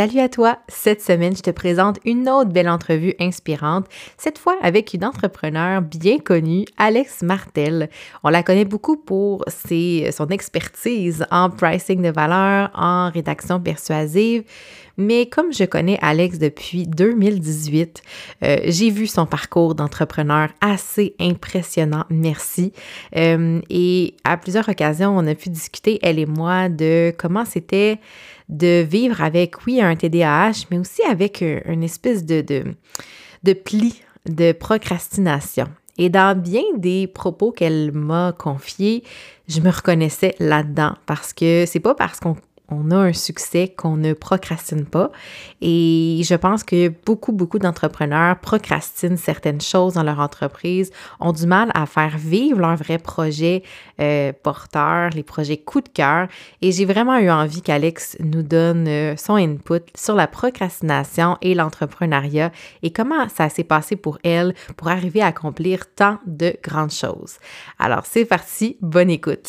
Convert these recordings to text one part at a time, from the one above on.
Salut à toi! Cette semaine, je te présente une autre belle entrevue inspirante, cette fois avec une entrepreneur bien connue, Alex Martel. On la connaît beaucoup pour son expertise en pricing de valeur, en rédaction persuasive, mais comme je connais Alex depuis 2018, euh, j'ai vu son parcours d'entrepreneur assez impressionnant, merci. Euh, et à plusieurs occasions, on a pu discuter, elle et moi, de comment c'était de vivre avec, oui, un TDAH, mais aussi avec euh, une espèce de, de, de pli de procrastination. Et dans bien des propos qu'elle m'a confiés, je me reconnaissais là-dedans parce que c'est pas parce qu'on on a un succès qu'on ne procrastine pas. Et je pense que beaucoup, beaucoup d'entrepreneurs procrastinent certaines choses dans leur entreprise, ont du mal à faire vivre leurs vrais projets euh, porteurs, les projets coup de cœur. Et j'ai vraiment eu envie qu'Alex nous donne euh, son input sur la procrastination et l'entrepreneuriat et comment ça s'est passé pour elle pour arriver à accomplir tant de grandes choses. Alors c'est parti, bonne écoute.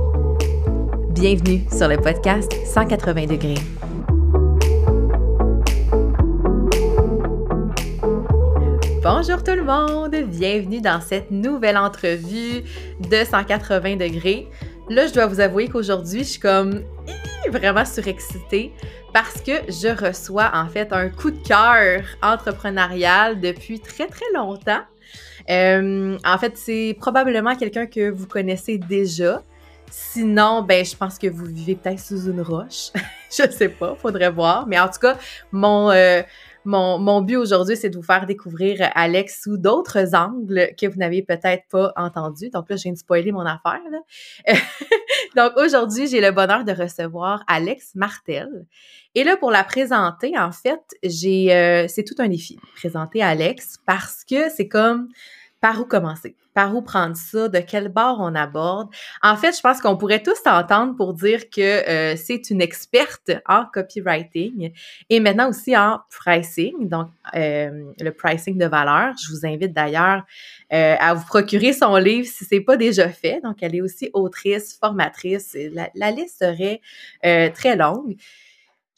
Bienvenue sur le podcast 180 degrés. Bonjour tout le monde, bienvenue dans cette nouvelle entrevue de 180 degrés. Là, je dois vous avouer qu'aujourd'hui, je suis comme vraiment surexcitée parce que je reçois en fait un coup de cœur entrepreneurial depuis très très longtemps. Euh, en fait, c'est probablement quelqu'un que vous connaissez déjà. Sinon, ben, je pense que vous vivez peut-être sous une roche. je sais pas, faudrait voir. Mais en tout cas, mon, euh, mon, mon but aujourd'hui, c'est de vous faire découvrir Alex sous d'autres angles que vous n'avez peut-être pas entendus. Donc là, je viens de spoiler mon affaire. Là. Donc aujourd'hui, j'ai le bonheur de recevoir Alex Martel. Et là, pour la présenter, en fait, j'ai euh, c'est tout un défi, présenter Alex, parce que c'est comme par où commencer? Par où prendre ça? De quel bord on aborde? En fait, je pense qu'on pourrait tous s'entendre pour dire que euh, c'est une experte en copywriting et maintenant aussi en pricing, donc euh, le pricing de valeur. Je vous invite d'ailleurs euh, à vous procurer son livre si c'est pas déjà fait. Donc, elle est aussi autrice, formatrice. La liste serait très longue.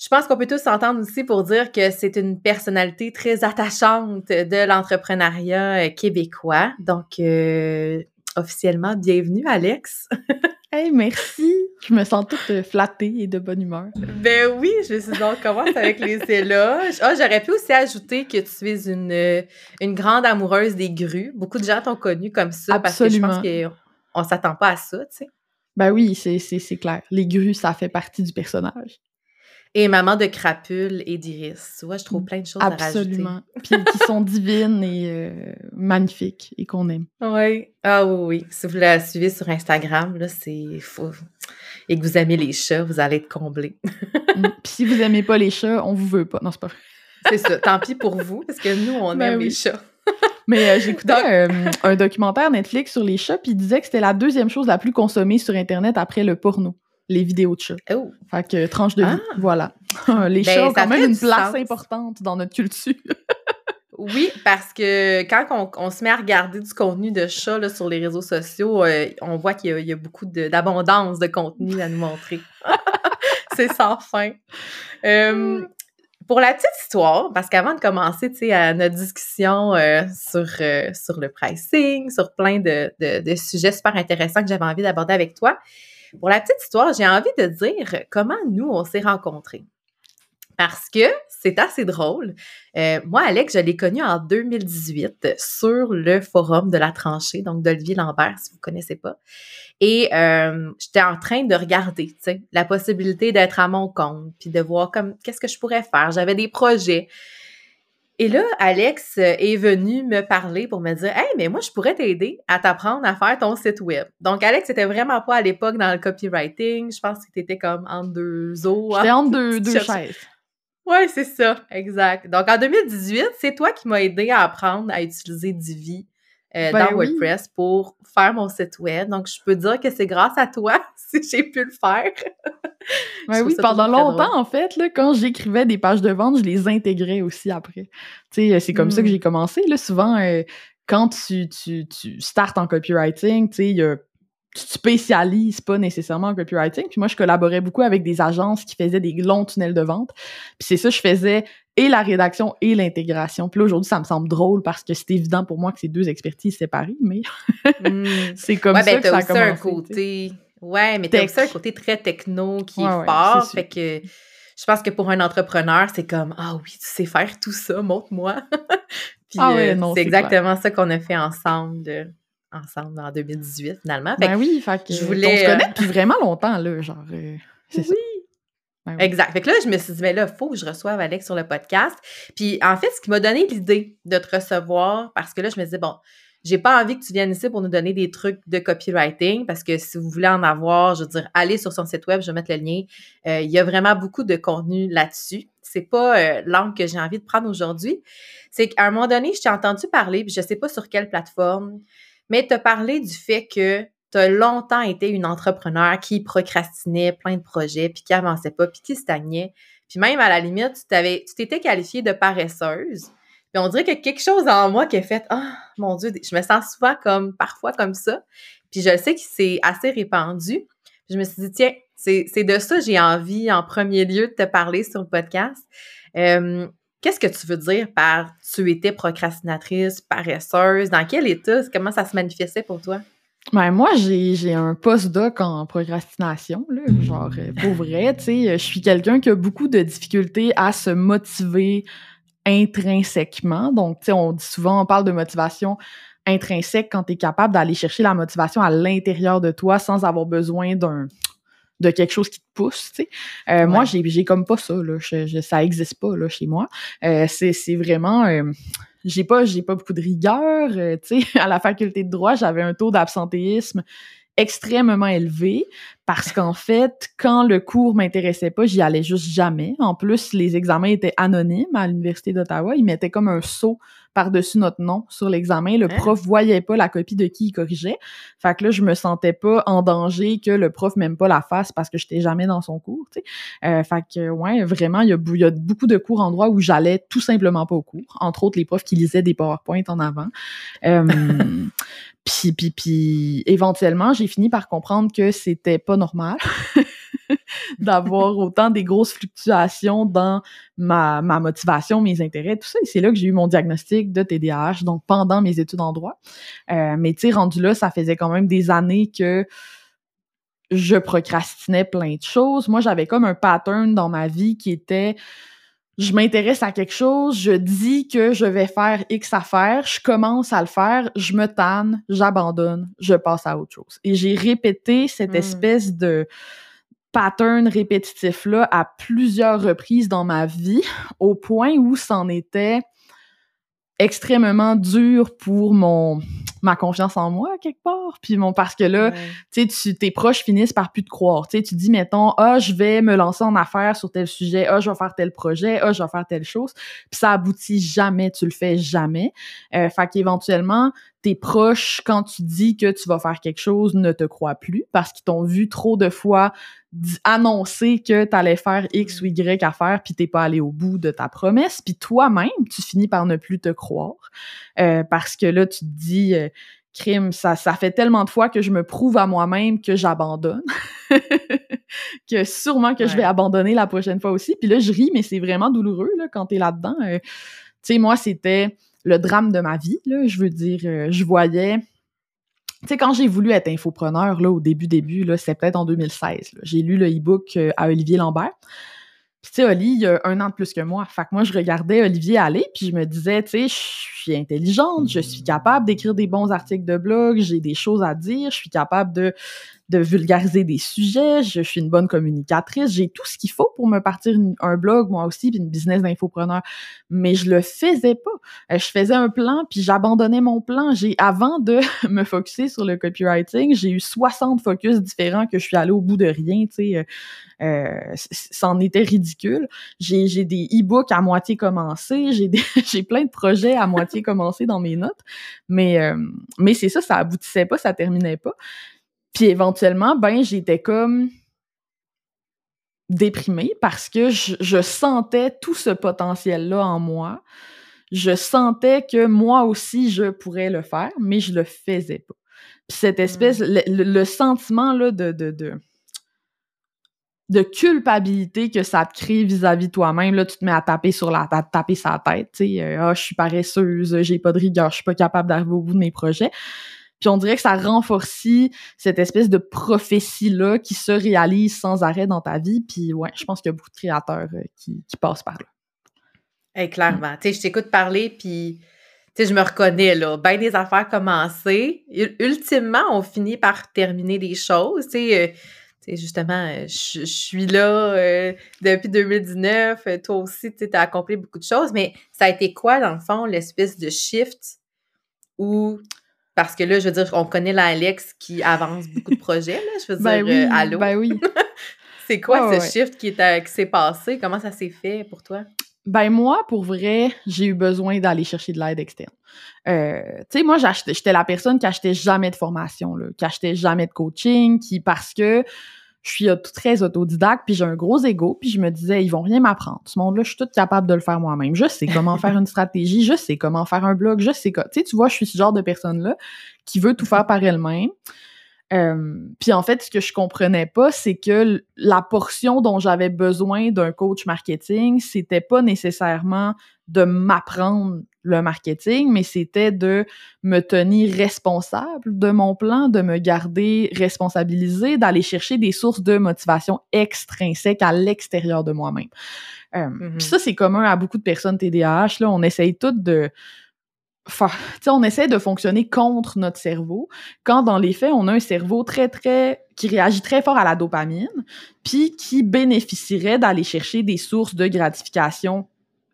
Je pense qu'on peut tous s'entendre aussi pour dire que c'est une personnalité très attachante de l'entrepreneuriat euh, québécois. Donc, euh, officiellement, bienvenue, Alex. hey, merci. Je me sens toute euh, flattée et de bonne humeur. Ben oui, je suis donc commence avec les éloges. Ah, j'aurais pu aussi ajouter que tu es une, une grande amoureuse des grues. Beaucoup de gens t'ont connu comme ça Absolument. parce que je pense qu'on s'attend pas à ça, tu sais. Ben oui, c'est clair. Les grues, ça fait partie du personnage. Et maman de crapule et d'iris. Tu vois, je trouve plein de choses à rajouter. Absolument. Puis qui sont divines et euh, magnifiques et qu'on aime. Oui. Ah oui, oui. Si vous la suivez sur Instagram, là, c'est fou. Et que vous aimez les chats, vous allez être comblé. Mm. Puis si vous aimez pas les chats, on vous veut pas. Non, c'est pas vrai. c'est ça. Tant pis pour vous, parce que nous, on ben aime les chats. Mais euh, j'écoutais euh, un documentaire Netflix sur les chats, puis il disait que c'était la deuxième chose la plus consommée sur Internet après le porno les vidéos de chats. Oh. Fait que tranche de vie, ah. voilà. les ben, chats ont quand même une place importante dans notre culture. oui, parce que quand on, se met à regarder du contenu de chats sur les réseaux sociaux, euh, on voit qu'il y, a beaucoup d'abondance de, contenu à nous montrer. C'est sans fin. Euh, pour la petite histoire, parce qu'avant de commencer à notre discussion euh, sur, sur le pricing, sur plein de, de sujets super intéressants que j'avais envie d'aborder avec toi, pour la petite histoire, j'ai envie de dire comment nous, on s'est rencontrés. Parce que c'est assez drôle. Euh, moi, Alex, je l'ai connu en 2018 sur le forum de la tranchée, donc d'Olivier Lambert, si vous ne connaissez pas. Et euh, j'étais en train de regarder, la possibilité d'être à mon compte, puis de voir comme qu'est-ce que je pourrais faire? J'avais des projets. Et là, Alex euh, est venu me parler pour me dire Hey, mais moi, je pourrais t'aider à t'apprendre à faire ton site web. Donc, Alex était vraiment pas à l'époque dans le copywriting. Je pense que t'étais comme entre deux eaux. J'étais entre deux, deux chaises. Ouais, c'est ça, exact. Donc, en 2018, c'est toi qui m'as aidé à apprendre à utiliser Divi euh, Ben dans oui. WordPress pour faire mon site web. Donc, je peux dire que c'est grâce à toi si j'ai pu le faire. Trouve oui, pendant longtemps, en fait, là, quand j'écrivais des pages de vente, je les intégrais aussi après. Tu sais, c'est comme ça que Mm. j'ai commencé. Là, souvent, euh, quand tu, tu, tu startes en copywriting, tu sais, il y a- tu te spécialises pas nécessairement en copywriting. Puis moi, je collaborais beaucoup avec des agences qui faisaient des longs tunnels de vente. Puis c'est ça, je faisais et la rédaction et l'intégration. Puis là, aujourd'hui, ça me semble drôle parce que c'est évident pour moi que c'est deux expertises séparées, mais Mm. c'est comme ouais, ça ben, que ça a aussi commencé. un côté. Ouais, mais t'as aussi un côté très techno qui Ouais, est fort. Fait que je pense que pour un entrepreneur, c'est comme Ah oui, tu sais faire tout ça, montre-moi. Puis Ah euh, c'est exactement ça qu'on a fait ensemble, ensemble en 2018, finalement. Fait Ben oui, fait que je on voulais, se connaît euh, depuis vraiment longtemps, là, genre... euh, ça. Ben oui. Exact. Fait que là, je me suis dit, mais là, il faut que je reçoive Alex sur le podcast. Puis, en fait, ce qui m'a donné l'idée de te recevoir, parce que là, je me disais, bon, j'ai pas envie que tu viennes ici pour nous donner des trucs de copywriting, parce que si vous voulez en avoir, je veux dire, allez sur son site web, je vais mettre le lien. Euh, il y a vraiment beaucoup de contenu là-dessus. C'est pas euh, l'angle que j'ai envie de prendre aujourd'hui. C'est qu'à un moment donné, je t'ai entendu parler, puis je sais pas sur quelle plateforme, mais te parler du fait que tu as longtemps été une entrepreneur qui procrastinait plein de projets, puis qui avançait pas, puis qui stagnait. Puis même à la limite, tu t'avais, tu t'étais qualifiée de paresseuse. Puis on dirait a quelque chose en moi qui a fait Ah, mon Dieu, je me sens souvent comme, parfois comme ça. Puis je sais que c'est assez répandu. Je me suis dit, tiens, c'est, c'est de ça que j'ai envie en premier lieu de te parler sur le podcast. Euh, Qu'est-ce que tu veux dire par tu étais procrastinatrice, paresseuse? Dans quel état? Comment ça se manifestait pour toi? Ben, moi, j'ai un postdoc en procrastination, là, genre, euh, pour vrai, tu sais, euh, je suis quelqu'un qui a beaucoup de difficultés à se motiver intrinsèquement. Donc, tu sais, on dit souvent, on parle de motivation intrinsèque quand tu es capable d'aller chercher la motivation à l'intérieur de toi sans avoir besoin d'un de quelque chose qui te pousse, tu sais. Euh, Moi, Ouais. j'ai j'ai comme pas ça, là. Je, je- ça existe pas, là, chez moi. Euh, c'est c'est vraiment... euh, j'ai pas j'ai pas beaucoup de rigueur tu sais à la faculté de droit j'avais un taux d'absentéisme extrêmement élevé parce qu'en fait quand le cours m'intéressait pas j'y allais juste jamais en plus les examens étaient anonymes à l'université d'Ottawa ils mettaient comme un sceau par-dessus notre nom sur l'examen le Hein? prof voyait pas la copie de qui il corrigeait fait que là je me sentais pas en danger que le prof m'aime pas la face parce que j'étais jamais dans son cours tu sais euh, fait que, ouais, vraiment, il y, a, y beaucoup de cours en droit où j'allais tout simplement pas au cours. Entre autres, les profs qui lisaient des PowerPoint en avant. Euh, puis, puis, puis, éventuellement, j'ai fini par comprendre que c'était pas normal d'avoir autant des grosses fluctuations dans ma, ma motivation, mes intérêts, tout ça. Et c'est là que j'ai eu mon diagnostic de TDAH, donc pendant mes études en droit. Euh, mais tu sais, rendu là, ça faisait quand même des années que je procrastinais plein de choses. Moi, j'avais comme un pattern dans ma vie qui était je m'intéresse à quelque chose, je dis que je vais faire X affaire, je commence à le faire, je me tanne, j'abandonne, je passe à autre chose. Et j'ai répété cette Mm. espèce de pattern répétitif-là à plusieurs reprises dans ma vie, au point où c'en était extrêmement dur pour mon ma confiance en moi quelque part puis mon parce que là Ouais. tu sais, tu, tes proches finissent par plus te croire. Tu sais, tu dis, mettons, ah, je vais me lancer en affaires sur tel sujet, ah, je vais faire tel projet, ah, je vais faire telle chose. Puis ça aboutit jamais, tu le fais jamais. Euh, fait qu'éventuellement, tes proches, quand tu dis que tu vas faire quelque chose, ne te croient plus parce qu'ils t'ont vu trop de fois annoncer que tu allais faire X ou Y affaire puis t'es pas allé au bout de ta promesse. Puis toi-même, tu finis par ne plus te croire euh, parce que là, tu te dis... euh, crime, ça, ça fait tellement de fois que je me prouve à moi-même que j'abandonne, que sûrement que je vais abandonner la prochaine fois aussi. Puis là, je ris, mais c'est vraiment douloureux là, quand t'es là-dedans. Euh, tu sais, moi, c'était le drame de ma vie. Là, je veux dire, euh, je voyais... Tu sais, quand j'ai voulu être infopreneur, là, au début, début, là, c'était peut-être en 2016. là. J'ai lu le e-book euh, à Olivier Lambert. Puis, tu sais, Oli, il a un an de plus que moi. Fait que moi, je regardais Olivier aller, puis je me disais, tu sais, je suis intelligente, je suis capable d'écrire des bons articles de blog, j'ai des choses à dire, je suis capable de, de vulgariser des sujets, je, suis une bonne communicatrice, j'ai tout ce qu'il faut pour me partir un blog, moi aussi, puis une business d'infopreneur. Mais je le faisais pas. Euh, je faisais un plan, puis j'abandonnais mon plan. J'ai, avant de me focuser sur le copywriting, j'ai eu 60 focus différents que je suis allée au bout de rien, tu sais. Euh, euh, c'en était ridicule. J'ai, j'ai des e-books à moitié commencés, j'ai j'ai plein de projets à moitié commencés dans mes notes, mais mais c'est ça, ça aboutissait pas, ça terminait pas. Puis éventuellement, ben j'étais comme déprimée parce que je, je sentais tout ce potentiel-là en moi. Je sentais que moi aussi je pourrais le faire, mais je le faisais pas. Puis cette espèce, mmh. le, sentiment là de, de, de de culpabilité que ça te crée vis-à-vis de toi-même. Là, tu te mets à taper sur la tête, taper sa tête, tu sais, euh, ah, je suis paresseuse, j'ai pas de rigueur, je suis pas capable d'arriver au bout de mes projets. Puis on dirait que ça renforce cette espèce de prophétie-là qui se réalise sans arrêt dans ta vie. Puis ouais, je pense qu'il y a beaucoup de créateurs euh, qui, passent par là. Hey, clairement. Tu sais, je t'écoute parler, puis tu sais, je me reconnais, là. Ben des affaires commencées. Ultimement, on finit par terminer des choses. Tu sais, euh, justement, euh, je, suis là depuis 2019. Euh, toi aussi, tu as accompli beaucoup de choses. Mais ça a été quoi, dans le fond, l'espèce de shift où. Parce que là, je veux dire, on connaît la Alex qui avance beaucoup de projets, là. Je veux ben dire, oui, allô? Ben oui. C'est quoi ce shift qui, qui s'est passé? Comment ça s'est fait pour toi? Ben moi, pour vrai, j'ai eu besoin d'aller chercher de l'aide externe. Euh, tu sais, moi, j'étais la personne qui achetait jamais de formation, là, qui achetait jamais de coaching, qui parce que je suis très autodidacte, puis j'ai un gros ego, puis je me disais, ils vont rien m'apprendre. Ce monde-là, je suis toute capable de le faire moi-même. Je sais comment faire une stratégie, je sais comment faire un blog, je sais quoi. Tu sais, tu vois, je suis ce genre de personne-là qui veut tout faire par elle-même. Euh, puis en fait, ce que je comprenais pas, c'est que la portion dont j'avais besoin d'un coach marketing, c'était pas nécessairement de m'apprendre le marketing, mais c'était de me tenir responsable de mon plan, de me garder responsabilisé, d'aller chercher des sources de motivation extrinsèques à l'extérieur de moi-même. Euh, mm-hmm. Puis ça, c'est commun à beaucoup de personnes TDAH. Là, on essaye toutes de on essaie de fonctionner contre notre cerveau, quand dans les faits, on a un cerveau très, très, qui réagit très fort à la dopamine, puis qui bénéficierait d'aller chercher des sources de gratification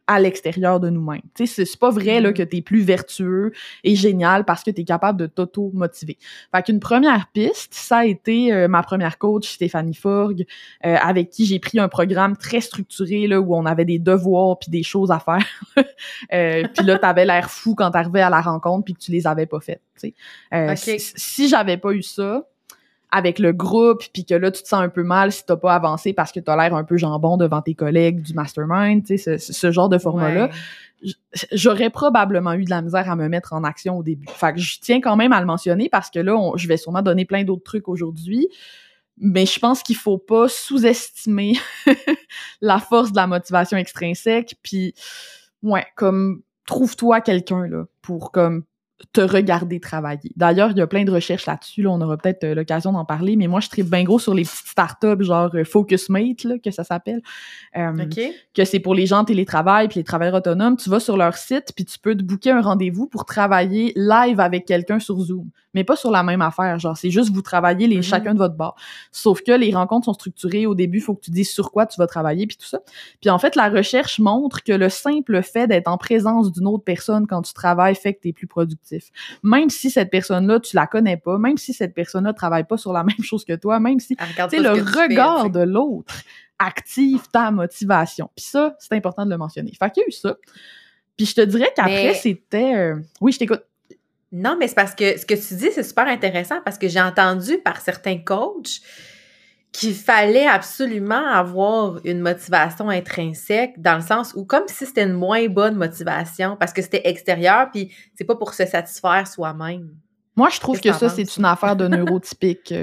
à l'extérieur de nous-mêmes. Tu sais, c'est pas vrai là, mm-hmm. que tu es plus vertueux et génial parce que tu es capable de t'auto-motiver. Fait qu'une première piste, ça a été euh, ma première coach, Stéphanie Forgue, euh, avec qui j'ai pris un programme très structuré là, où on avait des devoirs puis des choses à faire. euh, puis là, t'avais l'air fou quand t'arrivais à la rencontre puis que tu les avais pas faites. Tu sais. Euh, si j'avais pas eu ça, avec le groupe, puis que là, tu te sens un peu mal si t'as pas avancé parce que t'as l'air un peu jambon devant tes collègues du mastermind, tu sais, ce, genre de format-là. J'aurais probablement eu de la misère à me mettre en action au début. Fait que je tiens quand même à le mentionner parce que là, je vais sûrement donner plein d'autres trucs aujourd'hui. Mais je pense qu'il faut pas sous-estimer la force de la motivation extrinsèque. Puis, ouais, comme trouve-toi quelqu'un là pour comme te regarder travailler. D'ailleurs, il y a plein de recherches là-dessus, là, on aura peut-être euh, l'occasion d'en parler, mais moi, je tripe bien gros sur les petites startups, genre euh, FocusMate, là, que ça s'appelle. Euh, que c'est pour les gens en télétravail puis les travailleurs autonomes. Tu vas sur leur site, puis tu peux te booker un rendez-vous pour travailler live avec quelqu'un sur Zoom mais pas sur la même affaire. Genre, c'est juste vous travaillez les, mm-hmm. chacun de votre bord. Sauf que les rencontres sont structurées. Au début, il faut que tu dises sur quoi tu vas travailler, puis tout ça. Puis en fait, la recherche montre que le simple fait d'être en présence d'une autre personne quand tu travailles fait que tu es plus productif. Même si cette personne-là, tu la connais pas, même si cette personne-là travaille pas sur la même chose que toi, même si, tu le regard de l'autre active ta motivation. Puis ça, c'est important de le mentionner. Fait qu'il y a eu ça. Puis je te dirais qu'après, c'était... Euh, oui, je t'écoute. Non, mais c'est parce que ce que tu dis, c'est super intéressant parce que j'ai entendu par certains coachs qu'il fallait absolument avoir une motivation intrinsèque dans le sens où comme si c'était une moins bonne motivation parce que c'était extérieur puis c'est pas pour se satisfaire soi-même. Moi, je trouve que, ça, c'est une affaire de neurotypique.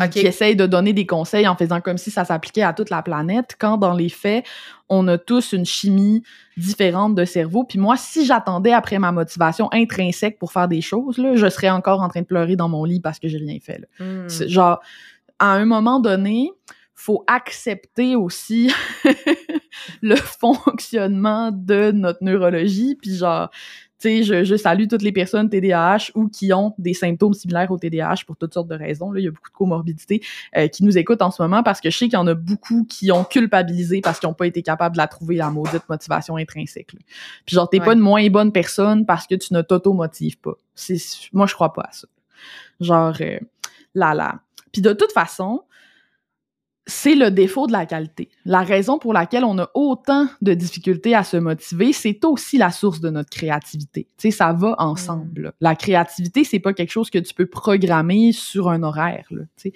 Euh, qui, essaye de donner des conseils en faisant comme si ça s'appliquait à toute la planète, quand dans les faits, on a tous une chimie différente de cerveau. Puis moi, si j'attendais après ma motivation intrinsèque pour faire des choses, là, je serais encore en train de pleurer dans mon lit parce que j'ai rien fait. Là. Hmm. Genre, à un moment donné, faut accepter aussi le fonctionnement de notre neurologie. Puis genre, Tu sais, je, je, salue toutes les personnes TDAH ou qui ont des symptômes similaires au TDAH pour toutes sortes de raisons. Là, il y a beaucoup de comorbidités euh, qui nous écoutent en ce moment parce que je sais qu'il y en a beaucoup qui ont culpabilisé parce qu'ils n'ont pas été capables de la trouver, la maudite motivation intrinsèque. Puis genre, t'es pas une moins bonne personne parce que tu ne t'auto-motives pas. C'est, moi, je crois pas à ça. Genre, euh, là, là. Puis de toute façon, c'est le défaut de la qualité. La raison pour laquelle on a autant de difficultés à se motiver, c'est aussi la source de notre créativité. Tu sais, ça va ensemble. Mm. La créativité, c'est pas quelque chose que tu peux programmer sur un horaire. Là, tu sais.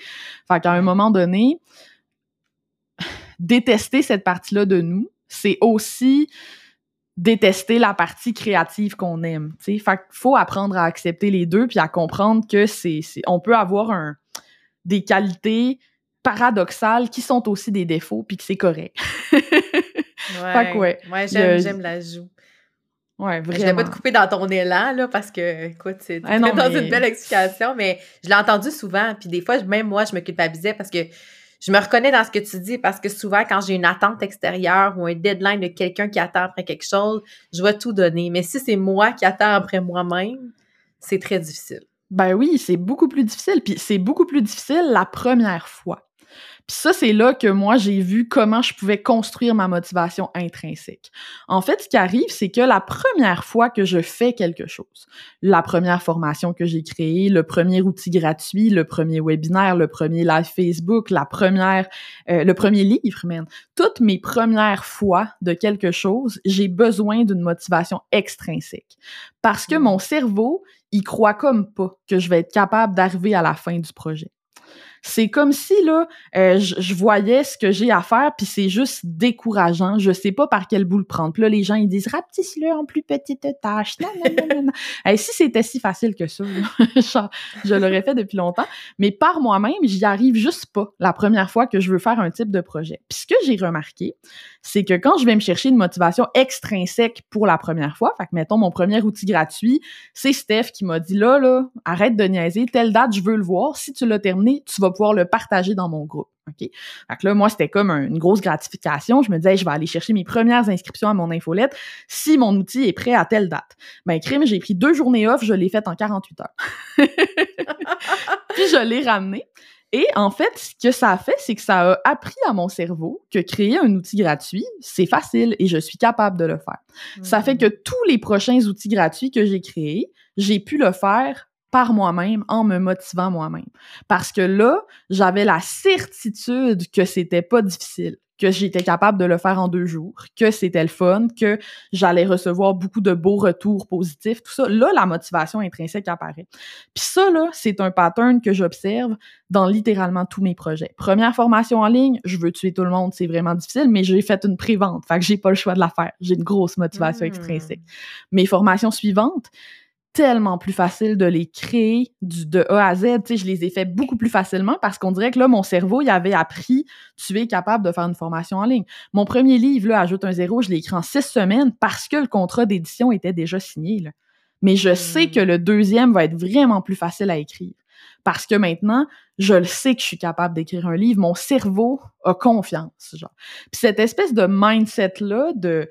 Fait qu'à un moment donné, détester cette partie-là de nous, c'est aussi détester la partie créative qu'on aime. Tu sais. Fait qu'il faut apprendre à accepter les deux puis à comprendre que c'est, on peut avoir un, des qualités paradoxales qui sont aussi des défauts, puis que c'est correct. ouais, fait que ouais, j'aime, j'aime l'ajout. Ouais, vraiment. Je vais pas te couper dans ton élan, là, parce que, écoute, c'est ah dans une belle explication, mais je l'ai entendu souvent, puis des fois, même moi, je me culpabilisais parce que je me reconnais dans ce que tu dis, parce que souvent, quand j'ai une attente extérieure ou un deadline de quelqu'un qui attend après quelque chose, je vais tout donner. Mais si c'est moi qui attends après moi-même, c'est très difficile. Ben oui, c'est beaucoup plus difficile. Puis c'est beaucoup plus difficile la première fois. Puis ça, c'est là que moi, j'ai vu comment je pouvais construire ma motivation intrinsèque. En fait, ce qui arrive, c'est que la première fois que je fais quelque chose, la première formation que j'ai créée, le premier outil gratuit, le premier webinaire, le premier live Facebook, la première, euh, le premier livre, même, toutes mes premières fois de quelque chose, j'ai besoin d'une motivation extrinsèque. Parce que mmh. mon cerveau, il croit comme pas que je vais être capable d'arriver à la fin du projet. C'est comme si là, euh, je, voyais ce que j'ai à faire, puis c'est juste décourageant. Je sais pas par quel bout le prendre. Puis là, les gens ils disent rapetisse-le en plus petite tâche. Non, non, non, non. si c'était si facile que ça, je l'aurais fait depuis longtemps. Mais par moi-même, j'y arrive juste pas la première fois que je veux faire un type de projet. Puis ce que j'ai remarqué, c'est que quand je vais me chercher une motivation extrinsèque pour la première fois, fait que mettons mon premier outil gratuit, c'est Steph qui m'a dit là, là, arrête de niaiser, telle date, je veux le voir. Si tu l'as terminé, tu vas pouvoir le partager dans mon groupe. OK? Fait que là, moi, c'était comme une grosse gratification. Je me disais, je vais aller chercher mes premières inscriptions à mon infolette si mon outil est prêt à telle date. Ben, crime, j'ai pris deux journées off, je l'ai faite en 48 heures. Puis je l'ai ramené. Et en fait, ce que ça a fait, c'est que ça a appris à mon cerveau que créer un outil gratuit, c'est facile et je suis capable de le faire. Ça fait mmh. que tous les prochains outils gratuits que j'ai créés, j'ai pu le faire par moi-même en me motivant moi-même. Parce que là, j'avais la certitude que c'était pas difficile, que j'étais capable de le faire en deux jours, que c'était le fun, que j'allais recevoir beaucoup de beaux retours positifs, tout ça. Là, la motivation intrinsèque apparaît. Puis ça, là, c'est un pattern que j'observe dans littéralement tous mes projets. Première formation en ligne, je veux tuer tout le monde, c'est vraiment difficile, mais j'ai fait une pré-vente, fait que j'ai pas le choix de la faire. J'ai une grosse motivation mmh. extrinsèque. Mes formations suivantes, tellement plus facile de les créer du, de A à Z. Tu sais, je les ai fait beaucoup plus facilement parce qu'on dirait que là, mon cerveau, il avait appris, tu es capable de faire une formation en ligne. Mon premier livre, là, Ajoute un zéro, je l'ai écrit en six semaines parce que le contrat d'édition était déjà signé. Là. Mais je sais hmm. que le deuxième va être vraiment plus facile à écrire. Parce que maintenant, je le sais que je suis capable d'écrire un livre. Mon cerveau a confiance. Genre. Puis cette espèce de mindset-là de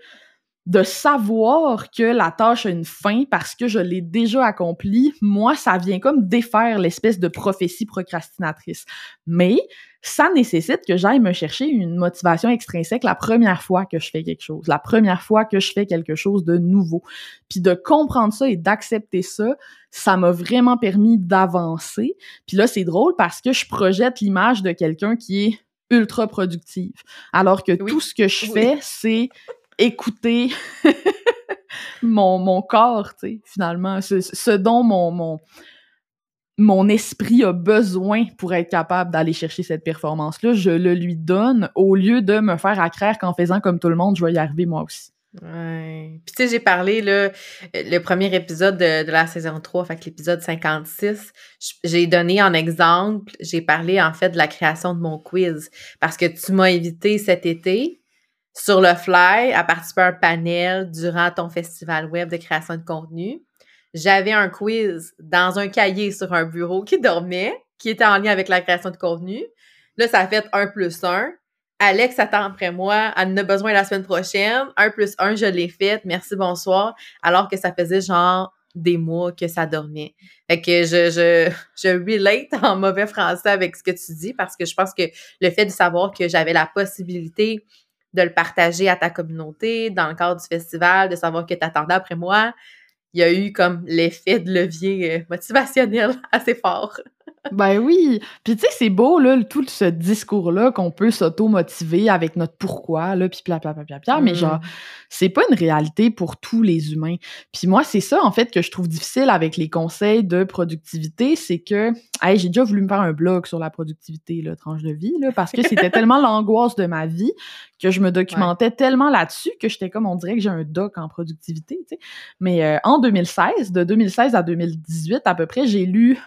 de savoir que la tâche a une fin parce que je l'ai déjà accomplie, moi, ça vient comme défaire l'espèce de prophétie procrastinatrice. Mais ça nécessite que j'aille me chercher une motivation extrinsèque la première fois que je fais quelque chose, la première fois que je fais quelque chose de nouveau. Puis de comprendre ça et d'accepter ça, ça m'a vraiment permis d'avancer. Puis là, c'est drôle parce que je projette l'image de quelqu'un qui est ultra productive. Alors que tout ce que je fais, c'est écouter mon, corps, tu finalement, ce, ce dont mon, mon, mon esprit a besoin pour être capable d'aller chercher cette performance-là, je le lui donne au lieu de me faire accraire qu'en faisant comme tout le monde, je vais y arriver moi aussi. Puis tu sais, j'ai parlé, le premier épisode de, la saison 3, fait l'épisode 56, j'ai donné en exemple, j'ai parlé en fait de la création de mon quiz. Parce que tu m'as invité cet été sur le fly à participer à un panel durant ton festival web de création de contenu. J'avais un quiz dans un cahier sur un bureau qui dormait, qui était en lien avec la création de contenu. Là, ça a fait un plus un. Alex attend après moi, elle en a besoin la semaine prochaine. Un plus un, je l'ai fait. Merci, bonsoir. Alors que ça faisait genre des mois que ça dormait. Fait que je, je, je relate en mauvais français avec ce que tu dis parce que je pense que le fait de savoir que j'avais la possibilité de le partager à ta communauté dans le cadre du festival, de savoir que tu attendais après moi, il y a eu comme l'effet de levier euh, motivationnel assez fort. Ben oui. Puis tu sais, c'est beau, là, tout ce discours-là qu'on peut s'auto-motiver avec notre pourquoi, là, puis mais mm. genre, c'est pas une réalité pour tous les humains. Puis moi, c'est ça, en fait, que je trouve difficile avec les conseils de productivité, c'est que, hey, j'ai déjà voulu me faire un blog sur la productivité, là, tranche de vie, là, parce que c'était tellement l'angoisse de ma vie que je me documentais tellement là-dessus que j'étais comme, on dirait que j'ai un doc en productivité, tu sais. Mais euh, en 2016, de 2016 à 2018, à peu près, j'ai lu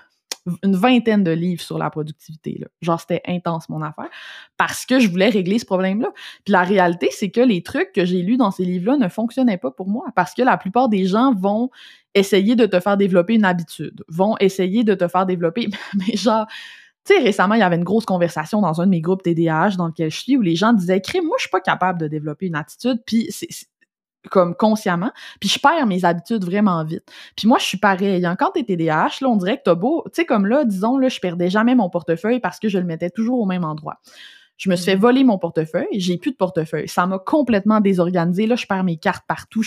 une vingtaine de livres sur la productivité. Là. Genre, c'était intense mon affaire parce que je voulais régler ce problème-là. Puis la réalité, c'est que les trucs que j'ai lus dans ces livres-là ne fonctionnaient pas pour moi parce que la plupart des gens vont essayer de te faire développer une habitude, vont essayer de te faire développer, mais genre, tu sais, récemment, il y avait une grosse conversation dans un de mes groupes TDAH dans lequel je suis où les gens disaient, crime, moi, je suis pas capable de développer une attitude, puis comme consciemment, puis je perds mes habitudes vraiment vite. Puis moi, je suis pareil. Quand t'es TDAH, là, on dirait que t'as beau... Tu sais, comme là, disons, là, je perdais jamais mon portefeuille parce que je le mettais toujours au même endroit. Je me suis fait mhm. voler mon portefeuille, j'ai plus de portefeuille. Ça m'a complètement désorganisé. Là, je perds mes cartes partout.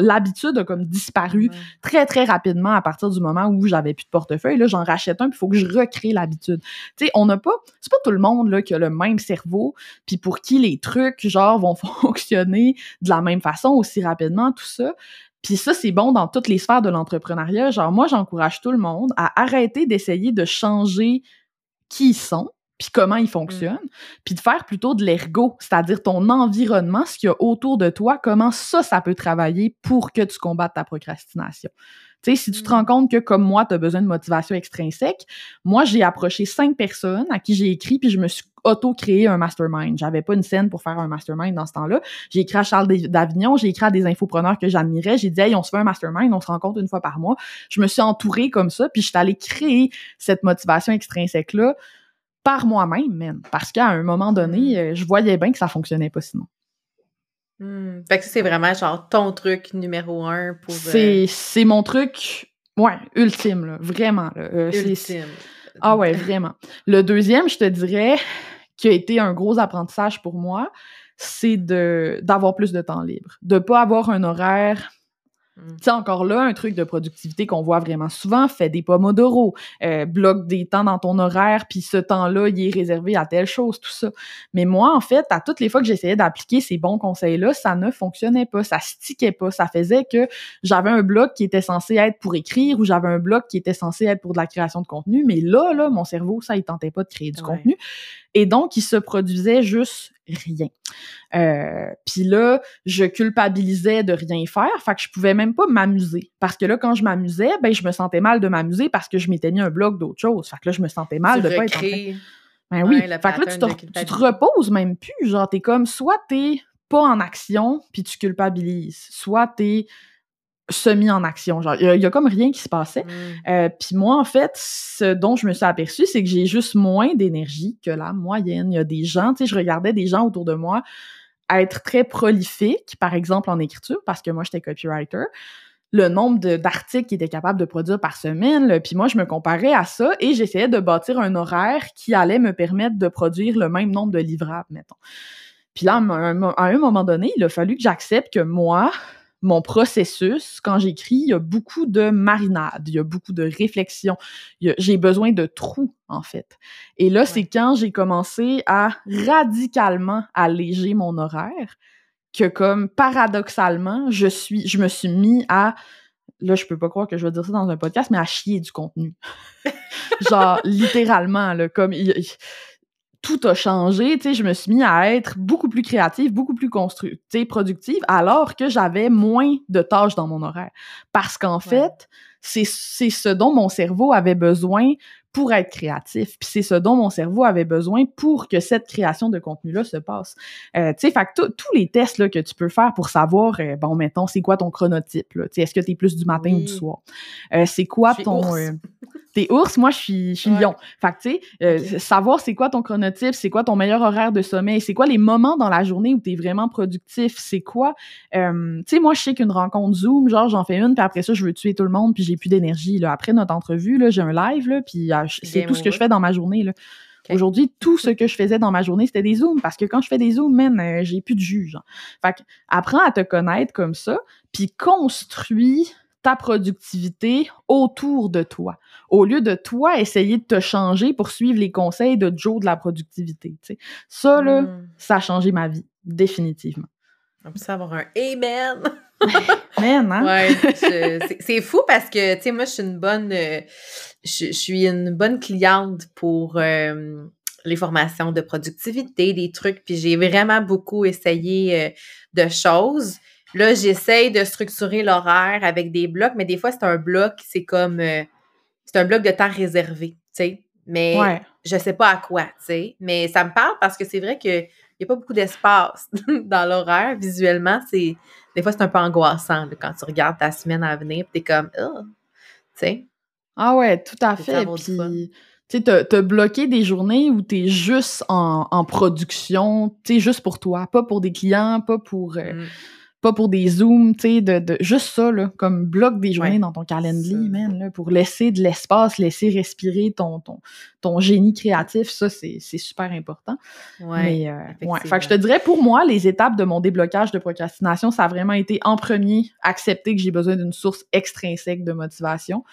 L'habitude a comme disparu très, très rapidement à partir du moment où j'avais plus de portefeuille. Là, j'en rachète un, puis il faut que je recrée l'habitude. Tu sais, on n'a pas... C'est pas tout le monde là, qui a le même cerveau, puis pour qui les trucs, genre, vont fonctionner de la même façon aussi rapidement, tout ça. Puis ça, c'est bon dans toutes les sphères de l'entrepreneuriat. Genre, moi, j'encourage tout le monde à arrêter d'essayer de changer qui ils sont, puis comment il fonctionne, mm. puis de faire plutôt de l'ergo, c'est-à-dire ton environnement, ce qu'il y a autour de toi, comment ça, ça peut travailler pour que tu combattes ta procrastination. Tu sais, si tu te rends mm. compte que, comme moi, tu as besoin de motivation extrinsèque, moi, j'ai approché cinq personnes à qui j'ai écrit, puis je me suis auto-créé un mastermind. J'avais pas une scène pour faire un mastermind dans ce temps-là. J'ai écrit à Charles d'Avignon, j'ai écrit à des infopreneurs que j'admirais. J'ai dit, hey, on se fait un mastermind, on se rencontre une fois par mois. Je me suis entourée comme ça, puis je suis allée créer cette motivation extrinsèque-là par moi-même, même. Parce qu'à un moment donné, mm. euh, je voyais bien que ça fonctionnait pas sinon. Hmm. Fait que c'est vraiment genre ton truc numéro un pour. C'est, euh, c'est mon truc, ouais, ultime, là, vraiment. Là. Euh, ultime. Ah ouais, vraiment. Le deuxième, je te dirais, qui a été un gros apprentissage pour moi, c'est d'avoir plus de temps libre. De pas avoir un horaire Mm. Tu sais, encore là, un truc de productivité qu'on voit vraiment souvent, fais des pomodoro, euh, bloque des temps dans ton horaire, puis ce temps-là, il est réservé à telle chose, tout ça. Mais moi, en fait, à toutes les fois que j'essayais d'appliquer ces bons conseils-là, ça ne fonctionnait pas, ça stickait pas. Ça faisait que j'avais un bloc qui était censé être pour écrire ou j'avais un bloc qui était censé être pour de la création de contenu, mais là, là, mon cerveau, ça, il tentait pas de créer du contenu. Et donc, il se produisait juste rien. Euh, Puis là, je culpabilisais de rien faire, fait que je pouvais même pas m'amuser. Parce que là, quand je m'amusais, ben je me sentais mal de m'amuser parce que je m'étais mis un bloc d'autre chose. Fait que là, je me sentais mal de pas être en Ben oui. fait que là, tu te, tu te, reposes même plus. Genre, t'es comme, soit t'es pas en action, puis tu culpabilises. Soit t'es semi en action. Genre, il y, a comme rien qui se passait. Mm. Euh, puis moi, en fait, ce dont je me suis aperçue, c'est que j'ai juste moins d'énergie que la moyenne. Il y a des gens, tu sais, je regardais des gens autour de moi être très prolifiques, par exemple en écriture, parce que moi, j'étais copywriter le nombre d'articles qu'ils étaient capables de produire par semaine. Puis moi, je me comparais à ça et j'essayais de bâtir un horaire qui allait me permettre de produire le même nombre de livrables, mettons. Puis là, à un moment donné, il a fallu que j'accepte que moi, mon processus, quand j'écris, il y a beaucoup de marinade, il y a beaucoup de réflexion. J'ai besoin de trous, en fait. Et là, c'est quand j'ai commencé à radicalement alléger mon horaire que, comme paradoxalement, je suis, je me suis mis à là, je peux pas croire que je vais dire ça dans un podcast, mais à chier du contenu. Genre, littéralement, là, comme, tout a changé, tu sais, je me suis mis à être beaucoup plus créative, beaucoup plus constructive, productive, alors que j'avais moins de tâches dans mon horaire. Parce qu'en fait, c'est ce dont mon cerveau avait besoin pour être créatif. Puis c'est ce dont mon cerveau avait besoin pour que cette création de contenu-là se passe. Euh, tu sais, fait que tous les tests là, que tu peux faire pour savoir, euh, bon, mettons, c'est quoi ton chronotype? Est-ce que tu es plus du matin ou du soir? Euh, c'est quoi ton... Euh, T'es ours, moi je suis, je suis lion. Fait que tu sais, euh, savoir c'est quoi ton chronotype, c'est quoi ton meilleur horaire de sommeil, c'est quoi les moments dans la journée où t'es vraiment productif, c'est quoi, euh, tu sais, moi je sais qu'une rencontre Zoom, genre j'en fais une, puis après ça je veux tuer tout le monde, puis j'ai plus d'énergie. Là, après notre entrevue, là, j'ai un live, là, puis euh, c'est tout ce que je fais dans ma journée là. Aujourd'hui, tout ce que je faisais dans ma journée, c'était des zooms. Parce que quand je fais des zooms, man, j'ai plus de juge. Fait que, apprends à te connaître comme ça, puis construis ta productivité autour de toi. Au lieu de toi essayer de te changer pour suivre les conseils de Joe de la productivité. Ça, là, hmm. ça a changé ma vie, définitivement. On peut avoir un Amen! Amen, hein? Ouais, c'est fou parce que, tu sais, moi, je suis une bonne... Euh, je, suis une bonne cliente pour... Euh, les formations de productivité, des trucs, puis j'ai vraiment beaucoup essayé euh, de choses. Là, j'essaye de structurer l'horaire avec des blocs, mais des fois, c'est un bloc, c'est comme. Euh, c'est un bloc de temps réservé, tu sais. Mais je sais pas à quoi, tu sais. Mais ça me parle parce que c'est vrai qu'il n'y a pas beaucoup d'espace dans l'horaire. Visuellement, c'est. Des fois, c'est un peu angoissant quand tu regardes ta semaine à venir, tu es comme. Oh, tu sais. Ah ouais, tout à fait. Puis, tu sais, te, bloquer des journées où tu es juste en, production, tu sais, juste pour toi, pas pour des clients, pas pour. Euh, mm pas pour des zooms, tu sais, de, de, juste ça, là, comme bloc des journées dans ton calendrier, man, là, pour laisser de l'espace, laisser respirer ton, ton, ton génie créatif, ça, c'est super important. Ouais, Mais, euh, ouais. Fait que je te dirais, pour moi, les étapes de mon déblocage de procrastination, ça a vraiment été, en premier, accepter que j'ai besoin d'une source extrinsèque de motivation.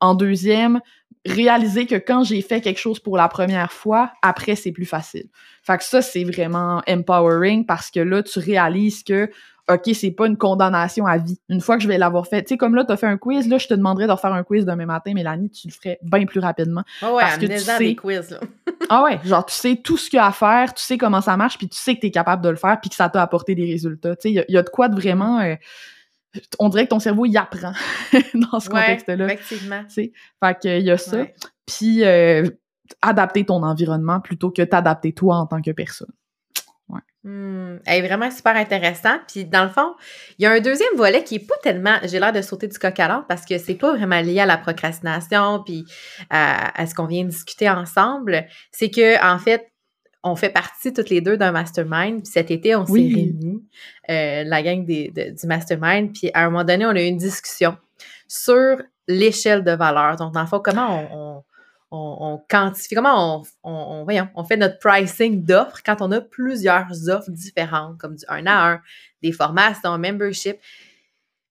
En deuxième, réaliser que quand j'ai fait quelque chose pour la première fois, après, c'est plus facile. Fait que ça, c'est vraiment empowering parce que là, tu réalises que OK, c'est pas une condamnation à vie. Une fois que je vais l'avoir fait, tu sais, comme là, t'as fait un quiz, là, je te demanderais de refaire un quiz demain matin, Mélanie, tu le ferais bien plus rapidement. Oh ouais, parce que tu sais... des quiz, là. ah ouais, genre, tu sais tout ce qu'il y a à faire, tu sais comment ça marche, puis tu sais que t'es capable de le faire, puis que ça t'a apporté des résultats. Tu sais, il y, a de quoi de vraiment... Euh, on dirait que ton cerveau, il apprend dans ce contexte-là. effectivement. Fait qu'il y a ça. Puis, euh, adapter ton environnement plutôt que t'adapter toi en tant que personne. Hmm, elle est vraiment super intéressant. Puis dans le fond, il y a un deuxième volet qui est pas tellement, j'ai l'air de sauter du coq à l'âne parce que c'est pas vraiment lié à la procrastination puis à, ce qu'on vient de discuter ensemble. C'est que en fait, on fait partie toutes les deux d'un mastermind. Puis cet été, on s'est réunis, euh, la gang des, du mastermind. Puis à un moment donné, on a eu une discussion sur l'échelle de valeur. Donc dans le fond, comment on on, quantifie, comment on, voyons, on fait notre pricing d'offres quand on a plusieurs offres différentes, comme du 1 à 1, des formations, membership.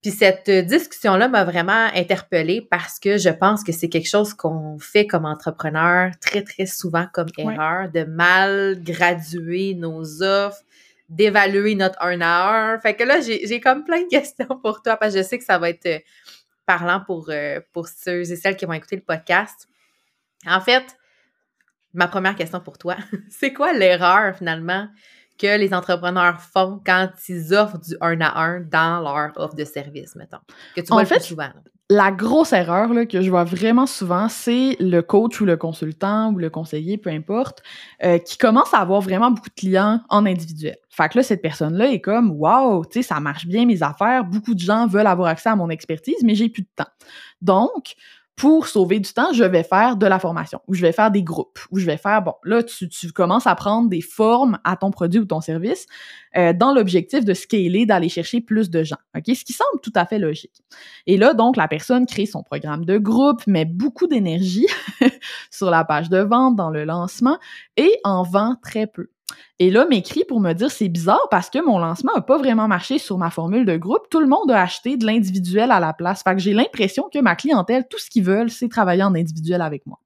Puis cette discussion-là m'a vraiment interpellée parce que je pense que c'est quelque chose qu'on fait comme entrepreneur très, très souvent comme erreur, de mal graduer nos offres, d'évaluer notre 1 à 1. Fait que là, j'ai comme plein de questions pour toi parce que je sais que ça va être euh, parlant pour, euh, pour ceux et celles qui vont écouter le podcast. En fait, ma première question pour toi, c'est quoi l'erreur finalement que les entrepreneurs font quand ils offrent du 1 à 1 dans leur offre de service, mettons? Que tu vois en fait, souvent. La grosse erreur que je vois vraiment souvent, c'est le coach ou le consultant ou le conseiller, peu importe, euh, qui commence à avoir vraiment beaucoup de clients en individuel. Fait que là, cette personne-là est comme Wow, tu sais, ça marche bien mes affaires, beaucoup de gens veulent avoir accès à mon expertise, mais j'ai plus de temps. Donc, pour sauver du temps, je vais faire de la formation ou je vais faire des groupes ou je vais faire, bon, là, tu, commences à prendre des formes à ton produit ou ton service euh, dans l'objectif de scaler, d'aller chercher plus de gens. OK? Ce qui semble tout à fait logique. Et là, donc, la personne crée son programme de groupe, met beaucoup d'énergie sur la page de vente, dans le lancement et en vend très peu. Et là, m'écrit pour me dire c'est bizarre parce que mon lancement n'a pas vraiment marché sur ma formule de groupe. Tout le monde a acheté de l'individuel à la place. Fait que j'ai l'impression que ma clientèle, tout ce qu'ils veulent, c'est travailler en individuel avec moi.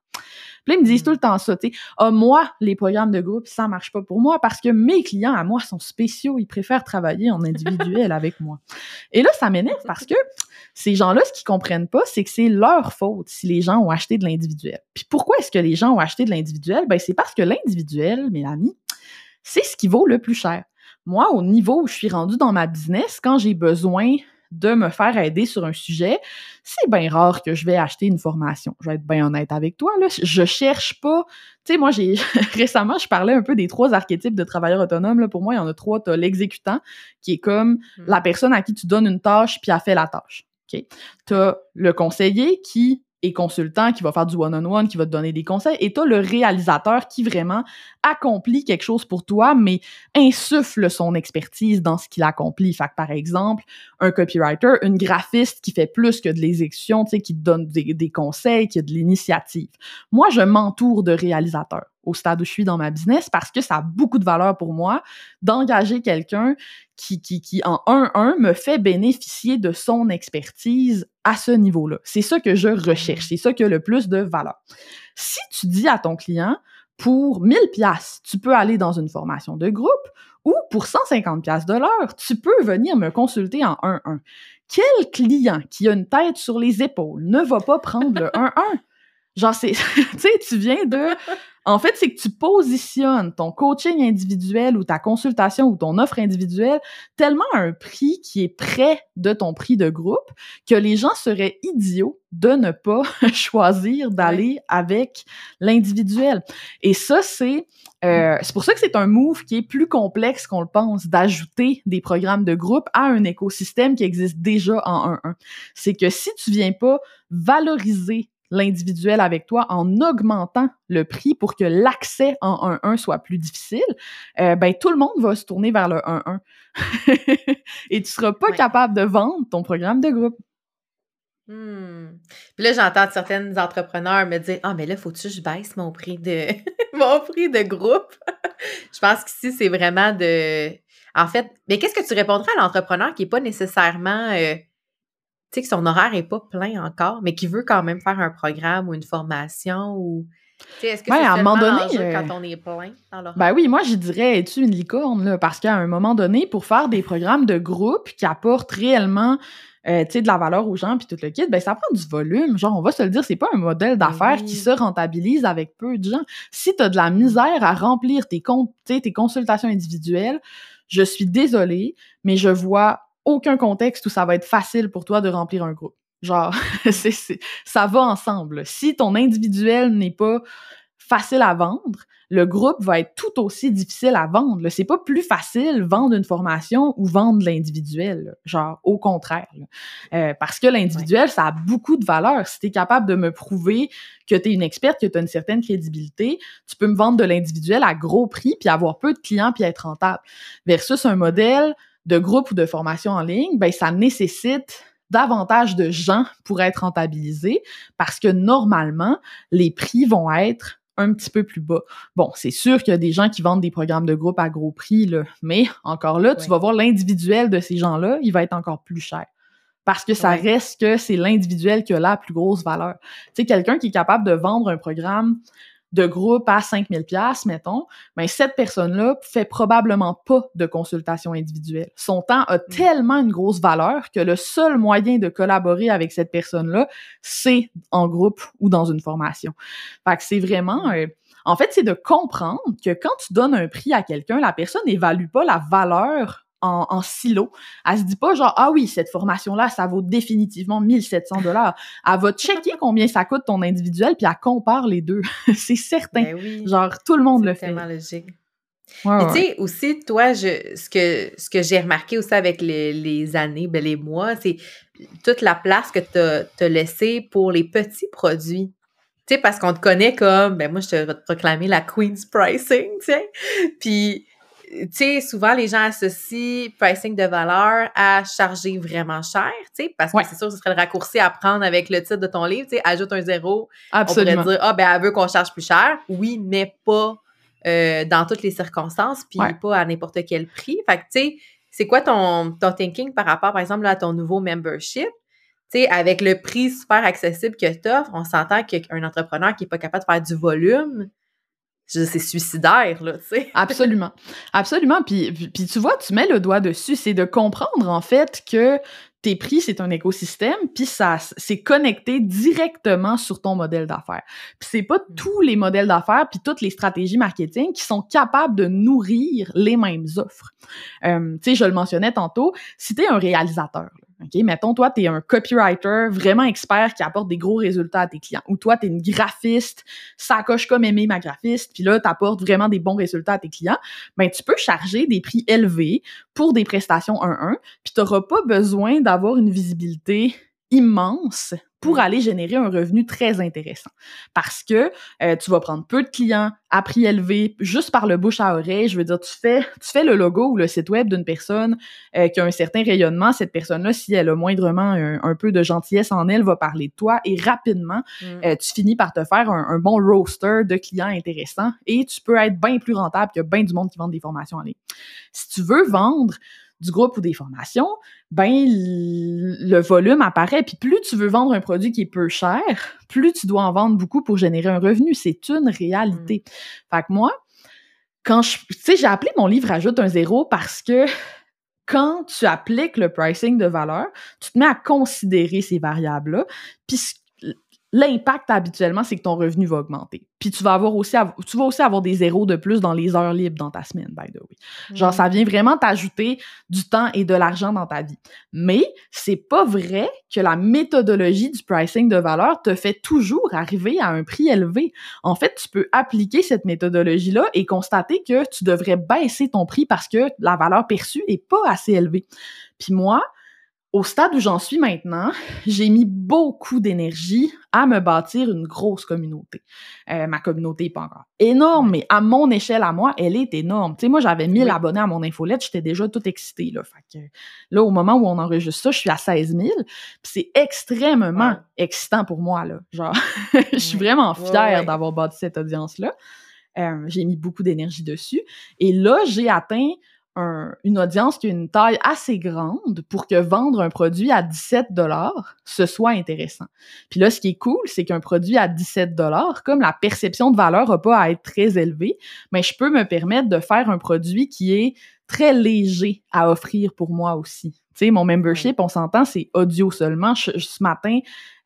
Puis là, ils me disent hmm. tout le temps ça, tu sais. Ah, moi, les programmes de groupe, ça marche pas pour moi parce que mes clients à moi sont spéciaux. Ils préfèrent travailler en individuel avec moi. Et là, ça m'énerve parce que ces gens-là, ce qu'ils comprennent pas, c'est que c'est leur faute si les gens ont acheté de l'individuel. Puis pourquoi est-ce que les gens ont acheté de l'individuel? Ben, c'est parce que l'individuel, Mélanie, c'est ce qui vaut le plus cher. Moi, au niveau où je suis rendue dans ma business, quand j'ai besoin de me faire aider sur un sujet, c'est bien rare que je vais acheter une formation. Je vais être bien honnête avec toi. Là. Je cherche pas. Tu sais, moi, j'ai récemment, je parlais un peu des trois archétypes de travailleurs autonomes. Là. Pour moi, il y en a trois. Tu as l'exécutant, qui est comme hmm. la personne à qui tu donnes une tâche puis a fait la tâche. Okay. Tu as le conseiller qui et consultant qui va faire du one-on-one, qui va te donner des conseils, et tu le réalisateur qui vraiment accomplit quelque chose pour toi, mais insuffle son expertise dans ce qu'il accomplit. Fait que, par exemple, un copywriter, une graphiste qui fait plus que de l'exécution, tu sais, qui te donne des conseils, qui a de l'initiative. Moi, je m'entoure de réalisateurs au stade où je suis dans ma business parce que ça a beaucoup de valeur pour moi d'engager quelqu'un qui, qui, qui, en 1-1, me fait bénéficier de son expertise à ce niveau-là. C'est ça que je recherche. C'est ça qui a le plus de valeur. Si tu dis à ton client, pour 1000 pièces, tu peux aller dans une formation de groupe ou pour 150 pièces de l'heure, tu peux venir me consulter en 1-1. Quel client qui a une tête sur les épaules ne va pas prendre le 1-1? Genre, c'est, tu sais, tu viens de en fait, c'est que tu positionnes ton coaching individuel ou ta consultation ou ton offre individuelle tellement à un prix qui est près de ton prix de groupe que les gens seraient idiots de ne pas choisir d'aller avec l'individuel. Et ça, c'est euh, c'est pour ça que c'est un move qui est plus complexe qu'on le pense, d'ajouter des programmes de groupe à un écosystème qui existe déjà en 1-1. C'est que si tu viens pas valoriser l'individuel avec toi en augmentant le prix pour que l'accès en 1-1 soit plus difficile, euh, ben tout le monde va se tourner vers le 1-1. Et tu seras pas capable de vendre ton programme de groupe. Hmm. Puis là, j'entends certaines entrepreneurs me dire Ah, mais là, faut-tu que je baisse mon prix de mon prix de groupe? je pense qu'ici, c'est vraiment de. En fait, mais qu'est-ce que tu répondrais à l'entrepreneur qui n'est pas nécessairement euh, tu sais, que son horaire n'est pas plein encore, mais qui veut quand même faire un programme ou une formation ou. Est-ce que c'est à un moment donné, euh, quand on est plein dans Ben oui, moi, je dirais, es-tu une licorne, là? Parce qu'à un moment donné, pour faire des programmes de groupe qui apportent réellement euh, de la valeur aux gens puis tout le kit, ben ça prend du volume. Genre, on va se le dire, c'est pas un modèle ben d'affaires qui se rentabilise avec peu de gens. Si tu as de la misère à remplir tes, comptes, tes consultations individuelles, je suis désolée, mais je vois aucun contexte où ça va être facile pour toi de remplir un groupe. Genre, ça va ensemble. Si ton individuel n'est pas facile à vendre, le groupe va être tout aussi difficile à vendre. C'est pas plus facile vendre une formation ou vendre l'individuel. Genre, au contraire. Euh, parce que l'individuel, ça a beaucoup de valeur. Si tu es capable de me prouver que tu es une experte, que tu as une certaine crédibilité, tu peux me vendre de l'individuel à gros prix puis avoir peu de clients puis être rentable. Versus un modèle de groupe ou de formation en ligne, ben ça nécessite davantage de gens pour être rentabilisés parce que normalement, les prix vont être un petit peu plus bas. Bon, c'est sûr qu'il y a des gens qui vendent des programmes de groupe à gros prix, là, mais encore là, tu vas voir l'individuel de ces gens-là, il va être encore plus cher. Parce que ça reste que c'est l'individuel qui a la plus grosse valeur. Tu sais, quelqu'un qui est capable de vendre un programme de groupe à 5000 pièces mettons, ben cette personne-là fait probablement pas de consultation individuelle. Son temps a mm. tellement une grosse valeur que le seul moyen de collaborer avec cette personne-là, c'est en groupe ou dans une formation. Fait que c'est vraiment euh, en fait, c'est de comprendre que quand tu donnes un prix à quelqu'un, la personne n'évalue pas la valeur en, silo. Elle se dit pas genre ah oui cette formation là ça vaut définitivement 1700 dollars. Elle va checker combien ça coûte ton individuel puis elle compare les deux. c'est certain. Ben genre tout le monde le fait. Tellement logique. tu sais aussi toi je ce que ce que j'ai remarqué aussi avec les, années ben les mois c'est toute la place que tu as, laissée pour les petits produits. Tu sais parce qu'on te connaît comme ben moi je te vais te proclamer la queen's pricing, tu sais. Puis tu sais, souvent, les gens associent pricing de valeur à charger vraiment cher, tu sais, parce que c'est sûr que ce serait le raccourci à prendre avec le titre de ton livre, tu sais, ajoute un zéro. Absolument. On pourrait dire, ah, ben, elle veut qu'on charge plus cher. Oui, mais pas euh, dans toutes les circonstances, puis pas à n'importe quel prix. Fait que, tu sais, c'est quoi ton, ton thinking par rapport, par exemple, à ton nouveau membership? Tu sais, avec le prix super accessible que tu offres, on s'entend qu'un entrepreneur qui n'est pas capable de faire du volume, c'est suicidaire, là, tu sais. Absolument. Absolument. Puis, puis, tu vois, tu mets le doigt dessus. C'est de comprendre, en fait, que tes prix, c'est un écosystème, puis ça, c'est connecté directement sur ton modèle d'affaires. Puis c'est pas mm. tous les modèles d'affaires puis toutes les stratégies marketing qui sont capables de nourrir les mêmes offres. Euh, tu sais, je le mentionnais tantôt, si t'es un réalisateur, OK? Mettons, toi, tu es un copywriter vraiment expert qui apporte des gros résultats à tes clients. Ou toi, tu es une graphiste, ça coche comme aimer ma graphiste, puis là, tu apportes vraiment des bons résultats à tes clients. Ben, tu peux charger des prix élevés pour des prestations 1-1, puis tu n'auras pas besoin d'avoir une visibilité immense pour aller générer un revenu très intéressant. Parce que euh, tu vas prendre peu de clients à prix élevé, juste par le bouche à oreille. Je veux dire, tu fais, tu fais le logo ou le site web d'une personne euh, qui a un certain rayonnement. Cette personne-là, si elle a moindrement un, peu de gentillesse en elle, va parler de toi et rapidement, mm. euh, tu finis par te faire un, bon roster de clients intéressants et tu peux être bien plus rentable que bien du monde qui vend des formations en ligne. Si tu veux vendre du groupe ou des formations, ben le volume apparaît. Puis plus tu veux vendre un produit qui est peu cher, plus tu dois en vendre beaucoup pour générer un revenu. C'est une réalité. Mm. Fait que moi, quand je, tu sais, j'ai appelé mon livre Ajoute un zéro parce que quand tu appliques le pricing de valeur, tu te mets à considérer ces variables-là. Puis l'impact habituellement, c'est que ton revenu va augmenter. Puis tu vas avoir aussi, tu vas aussi avoir des zéros de plus dans les heures libres dans ta semaine, by the way. Genre, ça vient vraiment t'ajouter du temps et de l'argent dans ta vie. Mais c'est pas vrai que la méthodologie du pricing de valeur te fait toujours arriver à un prix élevé. En fait, tu peux appliquer cette méthodologie-là et constater que tu devrais baisser ton prix parce que la valeur perçue est pas assez élevée. Puis moi, au stade où j'en suis maintenant, j'ai mis beaucoup d'énergie à me bâtir une grosse communauté. Euh, ma communauté n'est pas encore énorme, mais à mon échelle à moi, elle est énorme. Tu sais, moi, j'avais 1000 abonnés à mon infolette, j'étais déjà tout excitée. Là. Fait que, là, au moment où on enregistre ça, je suis à 16 000. c'est extrêmement excitant pour moi. Là. Genre, je suis vraiment fière d'avoir bâti cette audience-là. Euh, j'ai mis beaucoup d'énergie dessus. Et là, j'ai atteint une audience qui a une taille assez grande pour que vendre un produit à 17 dollars, ce soit intéressant. Puis là, ce qui est cool, c'est qu'un produit à 17 dollars, comme la perception de valeur n'a pas à être très élevée, mais je peux me permettre de faire un produit qui est très léger à offrir pour moi aussi. Tu sais, mon membership, on s'entend, c'est audio seulement. ce matin,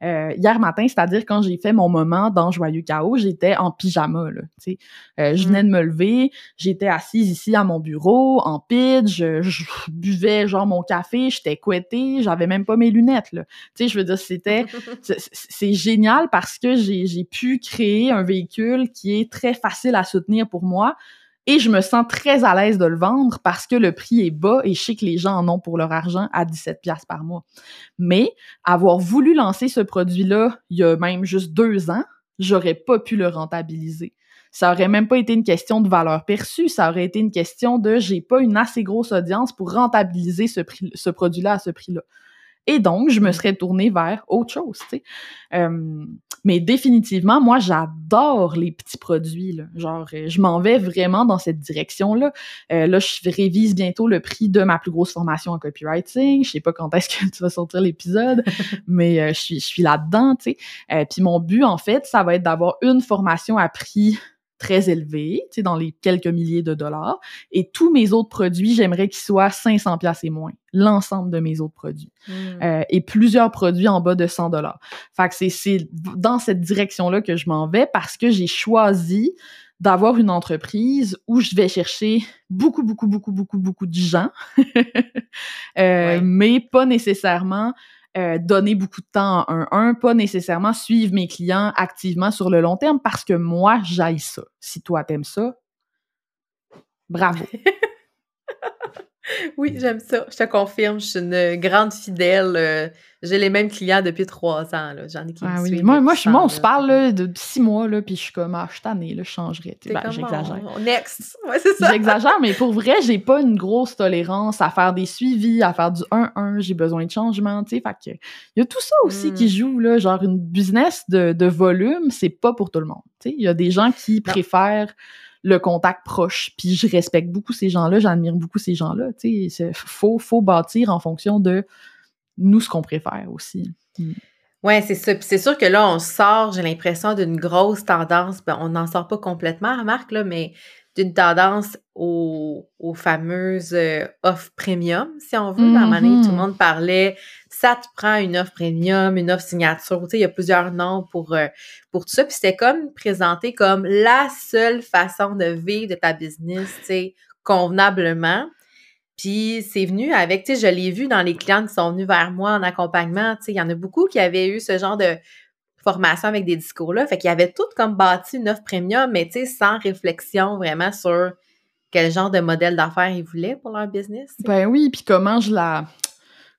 euh, hier matin, c'est-à-dire quand j'ai fait mon moment dans Joyeux Chaos, j'étais en pyjama, là, tu sais. Euh, je venais mm. de me lever, j'étais assise ici à mon bureau, en pitch, je, buvais genre mon café, j'étais couettée, j'avais même pas mes lunettes, là. Tu sais, je veux dire, c'était... c'est génial parce que j'ai pu créer un véhicule qui est très facile à soutenir pour moi, et je me sens très à l'aise de le vendre parce que le prix est bas et je sais que les gens en ont pour leur argent à 17 pièces par mois. Mais avoir voulu lancer ce produit-là il y a même juste deux ans, j'aurais pas pu le rentabiliser. Ça aurait même pas été une question de valeur perçue, ça aurait été une question de j'ai pas une assez grosse audience pour rentabiliser ce, produit-là à ce prix-là. Et donc, je me serais tournée vers autre chose, tu sais. Euh, mais définitivement, moi, j'adore les petits produits, là. Genre, euh, je m'en vais vraiment dans cette direction-là. Euh, là, je révise bientôt le prix de ma plus grosse formation en copywriting. Je sais pas quand est-ce que tu vas sortir l'épisode, mais je suis, je suis là-dedans, tu sais. Puis mon but, en fait, ça va être d'avoir une formation à prix très élevé, tu sais, dans les quelques milliers de dollars. Et tous mes autres produits, j'aimerais qu'ils soient 500 pièces et moins. L'ensemble de mes autres produits. Hmm. Euh, et plusieurs produits en bas de 100 dollars. Fait que c'est dans cette direction-là que je m'en vais parce que j'ai choisi d'avoir une entreprise où je vais chercher beaucoup, beaucoup, beaucoup, beaucoup, beaucoup de gens, euh, mais pas nécessairement euh, donner beaucoup de temps à un un, pas nécessairement suivre mes clients activement sur le long terme parce que moi, j'aille ça. Si toi, t'aimes ça, bravo. oui, j'aime ça. Je te confirme, je suis une grande fidèle. Euh, j'ai les mêmes clients depuis trois ans. J'en ai qui ah, oui. Moi, moi, je, moi, on se parle de six mois, là, puis je suis comme, ah, je suis tannée, là, je changerais. Ben, j'exagère. Next. Ouais, c'est ça. J'exagère, mais pour vrai, j'ai pas une grosse tolérance à faire des suivis, à faire du 1-1. J'ai besoin de changement, tu sais. Fait que, il y a tout ça aussi qui hmm. joue, là. Genre, une business de, de volume, c'est pas pour tout le monde. Tu sais, il y a des gens qui préfèrent le contact proche. Puis je respecte beaucoup ces gens-là, j'admire beaucoup ces gens-là. Tu sais, faut, bâtir en fonction de nous ce qu'on préfère aussi. Mm. Ouais, c'est ça. Puis c'est sûr que là, on sort, j'ai l'impression, d'une grosse tendance. Ben, on n'en sort pas complètement, remarque, là, mais d'une tendance aux, fameuses euh, offres premium, si on veut. Dans ma tout le mm-hmm. monde parlait, ça te prend une offre premium, une offre signature. Tu sais, il y a plusieurs noms pour, euh, pour tout ça. Puis c'était comme présenté comme la seule façon de vivre de ta business, tu sais, convenablement. Puis c'est venu avec, tu sais, je l'ai vu dans les clients qui sont venus vers moi en accompagnement, tu sais, il y en a beaucoup qui avaient eu ce genre de formation avec des discours-là. Fait qu'ils avaient tout comme bâti une offre premium, mais tu sais, sans réflexion vraiment sur quel genre de modèle d'affaires ils voulaient pour leur business. Ben oui, puis comment je la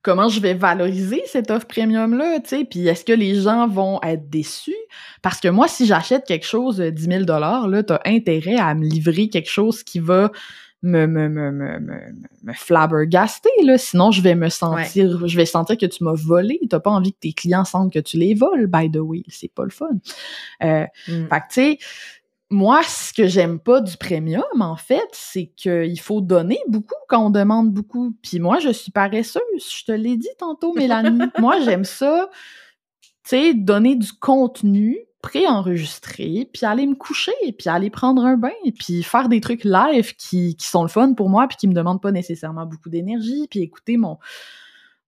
comment je vais valoriser cette offre premium là, tu sais, puis est-ce que les gens vont être déçus? Parce que moi si j'achète quelque chose de 10 000 dollars là, t'as intérêt à me livrer quelque chose qui va me, me, me, me, me, flabbergaster, là. Sinon, je vais me sentir, je vais sentir que tu m'as volé. T'as pas envie que tes clients sentent que tu les voles, by the way. C'est pas le fun. Euh, mm. Fait que, tu sais, moi, ce que j'aime pas du premium, en fait, c'est qu'il faut donner beaucoup quand on demande beaucoup. Puis moi, je suis paresseuse. Je te l'ai dit tantôt, Mélanie. moi, j'aime ça, tu sais, donner du contenu préenregistrer, puis aller me coucher, puis aller prendre un bain, puis faire des trucs live qui, qui sont le fun pour moi, puis qui me demandent pas nécessairement beaucoup d'énergie, puis écouter mon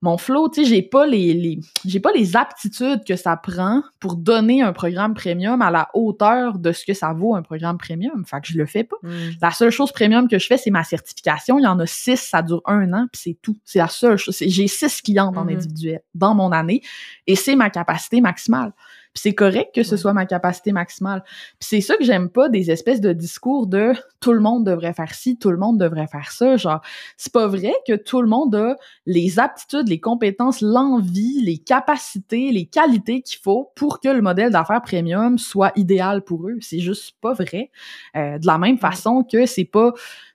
mon flow, tu sais, j'ai pas les, les j'ai pas les aptitudes que ça prend pour donner un programme premium à la hauteur de ce que ça vaut un programme premium. Fait que je le fais pas. Mm. La seule chose premium que je fais, c'est ma certification. Il y en a six, ça dure un an, puis c'est tout. C'est la seule chose. J'ai six clients en mm-hmm. individuel dans mon année, et c'est ma capacité maximale c'est correct que ce soit ma capacité maximale. Puis c'est ça que j'aime pas des espèces de discours de tout le monde devrait faire ci, tout le monde devrait faire ça. Genre, c'est pas vrai que tout le monde a les aptitudes, les compétences, l'envie, les capacités, les qualités qu'il faut pour que le modèle d'affaires premium soit idéal pour eux. C'est juste pas vrai. Euh, de la même façon que c'est pas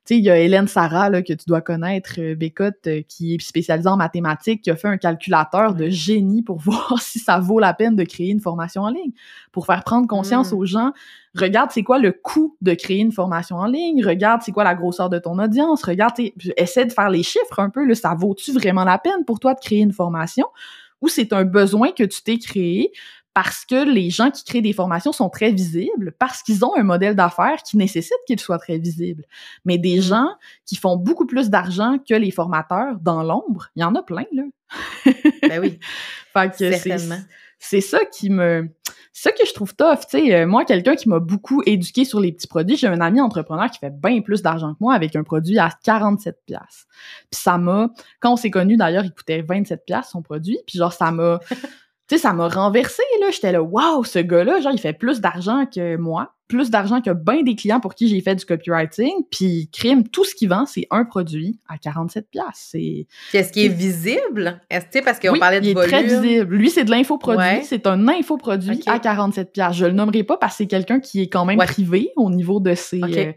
sais, il y a Hélène Sarah, là, que tu dois connaître, euh, Bécotte, euh, qui est spécialisée en mathématiques, qui a fait un calculateur de génie pour voir si ça vaut la peine de créer une formation en ligne, pour faire prendre conscience mm. aux gens. Regarde, c'est quoi le coût de créer une formation en ligne. Regarde, c'est quoi la grosseur de ton audience. Regarde, essaie de faire les chiffres un peu. Là, ça vaut-tu vraiment la peine pour toi de créer une formation? Ou c'est un besoin que tu t'es créé parce que les gens qui créent des formations sont très visibles, parce qu'ils ont un modèle d'affaires qui nécessite qu'ils soient très visibles. Mais des mm. gens qui font beaucoup plus d'argent que les formateurs dans l'ombre, il y en a plein, là. ben oui. fait que c'est ça qui me c'est ça que je trouve tough, tu sais, euh, moi quelqu'un qui m'a beaucoup éduqué sur les petits produits, j'ai un ami entrepreneur qui fait bien plus d'argent que moi avec un produit à 47 pièces. Puis ça m'a quand on s'est connus d'ailleurs, il coûtait 27 pièces son produit, puis genre ça m'a tu sais, ça m'a renversé, là. J'étais là, waouh, ce gars-là, genre, il fait plus d'argent que moi, plus d'argent que bien des clients pour qui j'ai fait du copywriting. Puis, crime, tout ce qu'il vend, c'est un produit à 47 C'est. Qu'est-ce qui est visible? Est-ce parce qu'on parlait de il est très visible. Lui, c'est de l'infoproduit. C'est un infoproduit à 47 Je le nommerai pas parce que c'est quelqu'un qui est quand même privé au niveau de ses. Euh,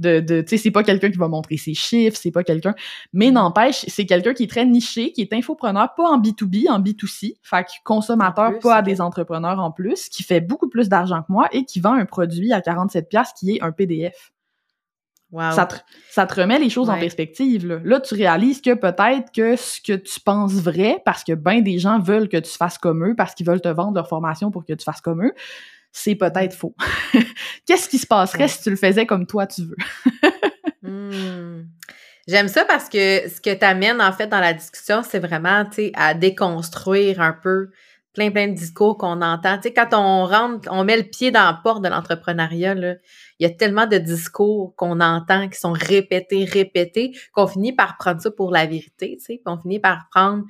de, de tu sais, c'est pas quelqu'un qui va montrer ses chiffres, c'est pas quelqu'un, mais n'empêche, c'est quelqu'un qui est très niché, qui est infopreneur, pas en B2B, en B2C, fait que consommateur, pas à des entrepreneurs en plus, qui fait beaucoup plus d'argent que moi et qui vend un produit à 47 pièces qui est un PDF. Wow. Ça, te, ça te remet les choses en perspective. Là. là, tu réalises que peut-être que ce que tu penses vrai, parce que ben des gens veulent que tu fasses comme eux, parce qu'ils veulent te vendre leur formation pour que tu fasses comme eux, c'est peut-être faux. Qu'est-ce qui se passerait si tu le faisais comme toi tu veux? Hmm. J'aime ça parce que ce que tu amènes en fait dans la discussion, c'est vraiment à déconstruire un peu plein plein de discours qu'on entend. Tu sais, quand on rentre, on met le pied dans la porte de l'entrepreneuriat, il y a tellement de discours qu'on entend qui sont répétés, répétés, qu'on finit par prendre ça pour la vérité, tu sais, on finit par prendre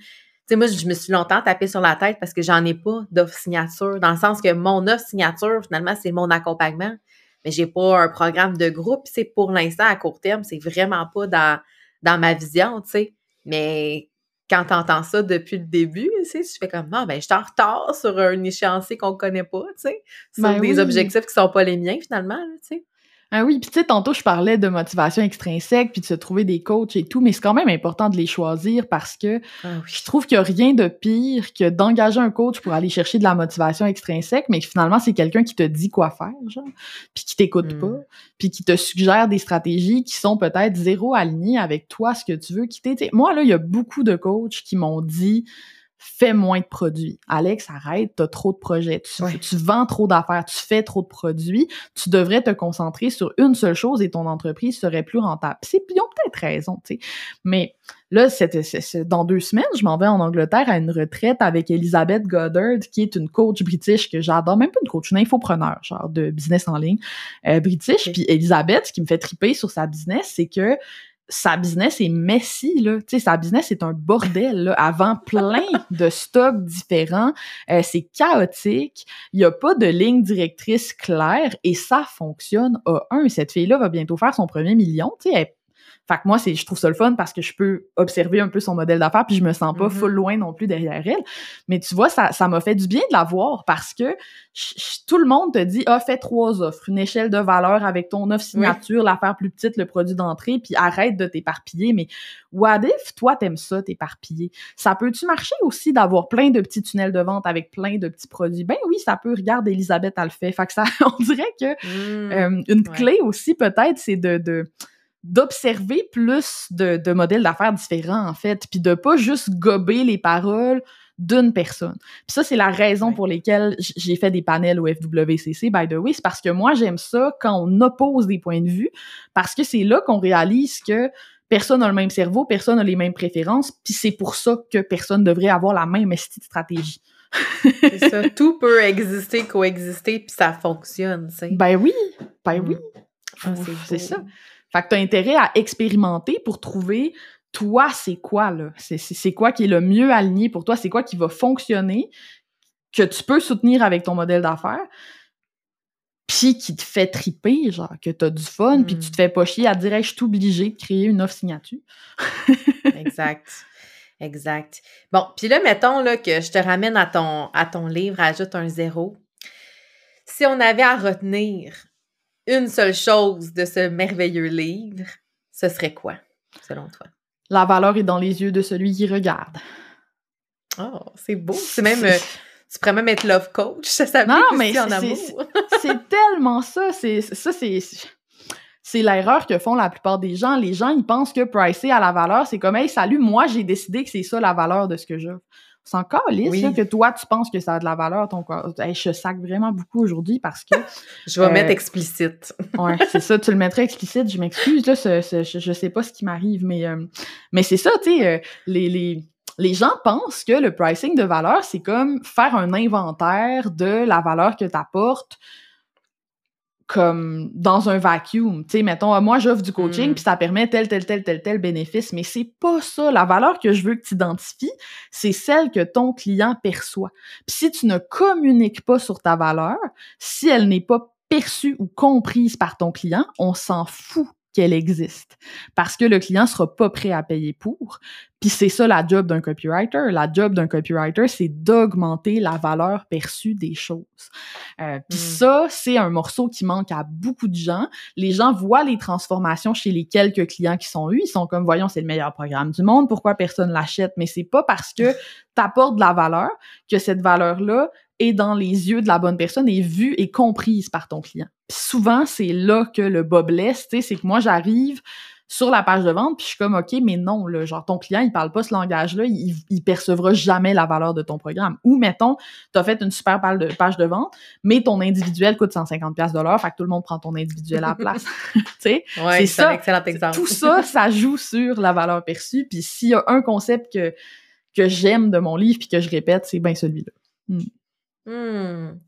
sais, moi, je me suis longtemps tapé sur la tête parce que j'en ai pas d'offre signature, dans le sens que mon offre signature, finalement, c'est mon accompagnement. Mais j'ai pas un programme de groupe. C'est pour l'instant, à court terme, c'est vraiment pas dans, dans ma vision, tu sais. Mais quand tu entends ça depuis le début, tu sais, je fais comme, non, ben, je suis en retard sur un échéancier qu'on connaît pas, tu sais, sur ben des objectifs qui sont pas les miens, finalement, tu sais. Ah oui, puis tu sais, tantôt je parlais de motivation extrinsèque, puis de se trouver des coachs et tout, mais c'est quand même important de les choisir parce que ah je trouve qu'il n'y a rien de pire que d'engager un coach pour aller chercher de la motivation extrinsèque, mais que finalement c'est quelqu'un qui te dit quoi faire, genre, puis qui t'écoute hmm. pas, puis qui te suggère des stratégies qui sont peut-être zéro alignées avec toi, ce que tu veux quitter. moi, là, il y a beaucoup de coachs qui m'ont dit fais moins de produits. Alex, arrête, tu as trop de projets, tu, vends trop d'affaires, tu fais trop de produits, tu devrais te concentrer sur une seule chose et ton entreprise serait plus rentable. C'est, ils ont peut-être raison, tu sais. Mais là, c'était, dans deux semaines, je m'en vais en Angleterre à une retraite avec Elizabeth Goddard, qui est une coach british que j'adore, même pas une coach, une infopreneur, genre de business en ligne euh, british. Puis Elizabeth, ce qui me fait triper sur sa business, c'est que sa business est messy, là. Tu sais, sa business est un bordel, là. Avant plein de stocks différents. Euh, c'est chaotique. Il n'y a pas de ligne directrice claire et ça fonctionne à un. Cette fille-là va bientôt faire son premier million. Tu sais, elle fait que moi, c'est, je trouve ça le fun parce que je peux observer un peu son modèle d'affaires puis je me sens pas mm-hmm. full loin non plus derrière elle. Mais tu vois, ça, ça m'a fait du bien de la voir parce que tout le monde te dit, ah, fais trois offres, une échelle de valeur avec ton offre signature, l'affaire plus petite, le produit d'entrée, puis arrête de t'éparpiller. Mais what if toi, t'aimes ça, t'éparpiller? Ça peut-tu marcher aussi d'avoir plein de petits tunnels de vente avec plein de petits produits? Ben oui, ça peut. Regarde, Elisabeth, elle le fait. Fait que ça, on dirait que mmh. euh, une clé aussi, peut-être, c'est de, de d'observer plus de, de modèles d'affaires différents, en fait, puis de pas juste gober les paroles d'une personne. Puis ça, c'est la raison pour laquelle j'ai fait des panels au FWCC, by the way, c'est parce que moi, j'aime ça quand on oppose des points de vue, parce que c'est là qu'on réalise que personne n'a le même cerveau, personne n'a les mêmes préférences, puis c'est pour ça que personne devrait avoir la même stratégie. c'est ça, tout peut exister, coexister, puis ça fonctionne, tu sais. Ben oui, ben oui. Mm. Ah, c'est ça. Fait que tu as intérêt à expérimenter pour trouver toi, c'est quoi, là? C'est quoi qui est le mieux aligné pour toi? C'est quoi qui va fonctionner, que tu peux soutenir avec ton modèle d'affaires, puis qui te fait triper, genre, que tu as du fun, puis que tu te hmm. fais pas chier à dire, je suis obligé de créer une offre signature. exact. Exact. Bon, puis là, mettons là, que je te ramène à ton, à ton livre, ajoute un zéro. Si on avait à retenir une seule chose de ce merveilleux livre, ce serait quoi, selon toi? La valeur est dans les yeux de celui qui regarde. Oh, c'est beau. C'est même. Euh, tu pourrais même être love coach, ça s'applique non, mais en amour. c'est tellement ça. C'est ça, c'est c'est l'erreur que font la plupart des gens. Les gens, ils pensent que pricer à la valeur, c'est comme, hey, salut, moi, j'ai décidé que c'est ça la valeur de ce que j'ai. C'est encore lisse que toi, tu penses que ça a de la valeur, ton corps. je sac vraiment beaucoup aujourd'hui parce que. je vais mettre euh, explicite. ouais, c'est ça, tu le mettrais explicite. Je m'excuse, là, je, sais pas ce qui m'arrive, mais, euh, mais c'est ça, tu sais, euh, les, les, les gens pensent que le pricing de valeur, c'est comme faire un inventaire de la valeur que tu apportes comme dans un vacuum. Tu sais, mettons, moi, j'offre du coaching, mm. puis ça permet tel, tel, tel, tel, tel bénéfice, mais c'est pas ça. La valeur que je veux que tu identifies, c'est celle que ton client perçoit. Puis si tu ne communiques pas sur ta valeur, si elle n'est pas perçue ou comprise par ton client, on s'en fout qu'elle existe parce que le client sera pas prêt à payer pour. Puis c'est ça la job d'un copywriter. La job d'un copywriter, c'est d'augmenter la valeur perçue des choses. Euh, puis hmm. ça, c'est un morceau qui manque à beaucoup de gens. Les gens voient les transformations chez les quelques clients qui sont eus. Ils sont comme, voyons, c'est le meilleur programme du monde. Pourquoi personne l'achète? Mais c'est pas parce que tu apportes de la valeur que cette valeur-là est dans les yeux de la bonne personne, est vue et comprise par ton client. souvent, c'est là que le bas blesse, c'est que moi, j'arrive sur la page de vente, puis je suis comme, OK, mais non, là, genre, ton client, il parle pas ce langage-là, il, il percevra jamais la valeur de ton programme. Ou, mettons, tu as fait une super page de, vente, mais ton individuel coûte 150 pièces de l'heure, fait que tout le monde prend ton individuel à la place. tu sais, c'est ça. excellent exemple. Tout ça, ça joue sur la valeur perçue, puis s'il y a un concept que, que j'aime de mon livre, puis que je répète, c'est bien celui-là. Hmm. Hmm.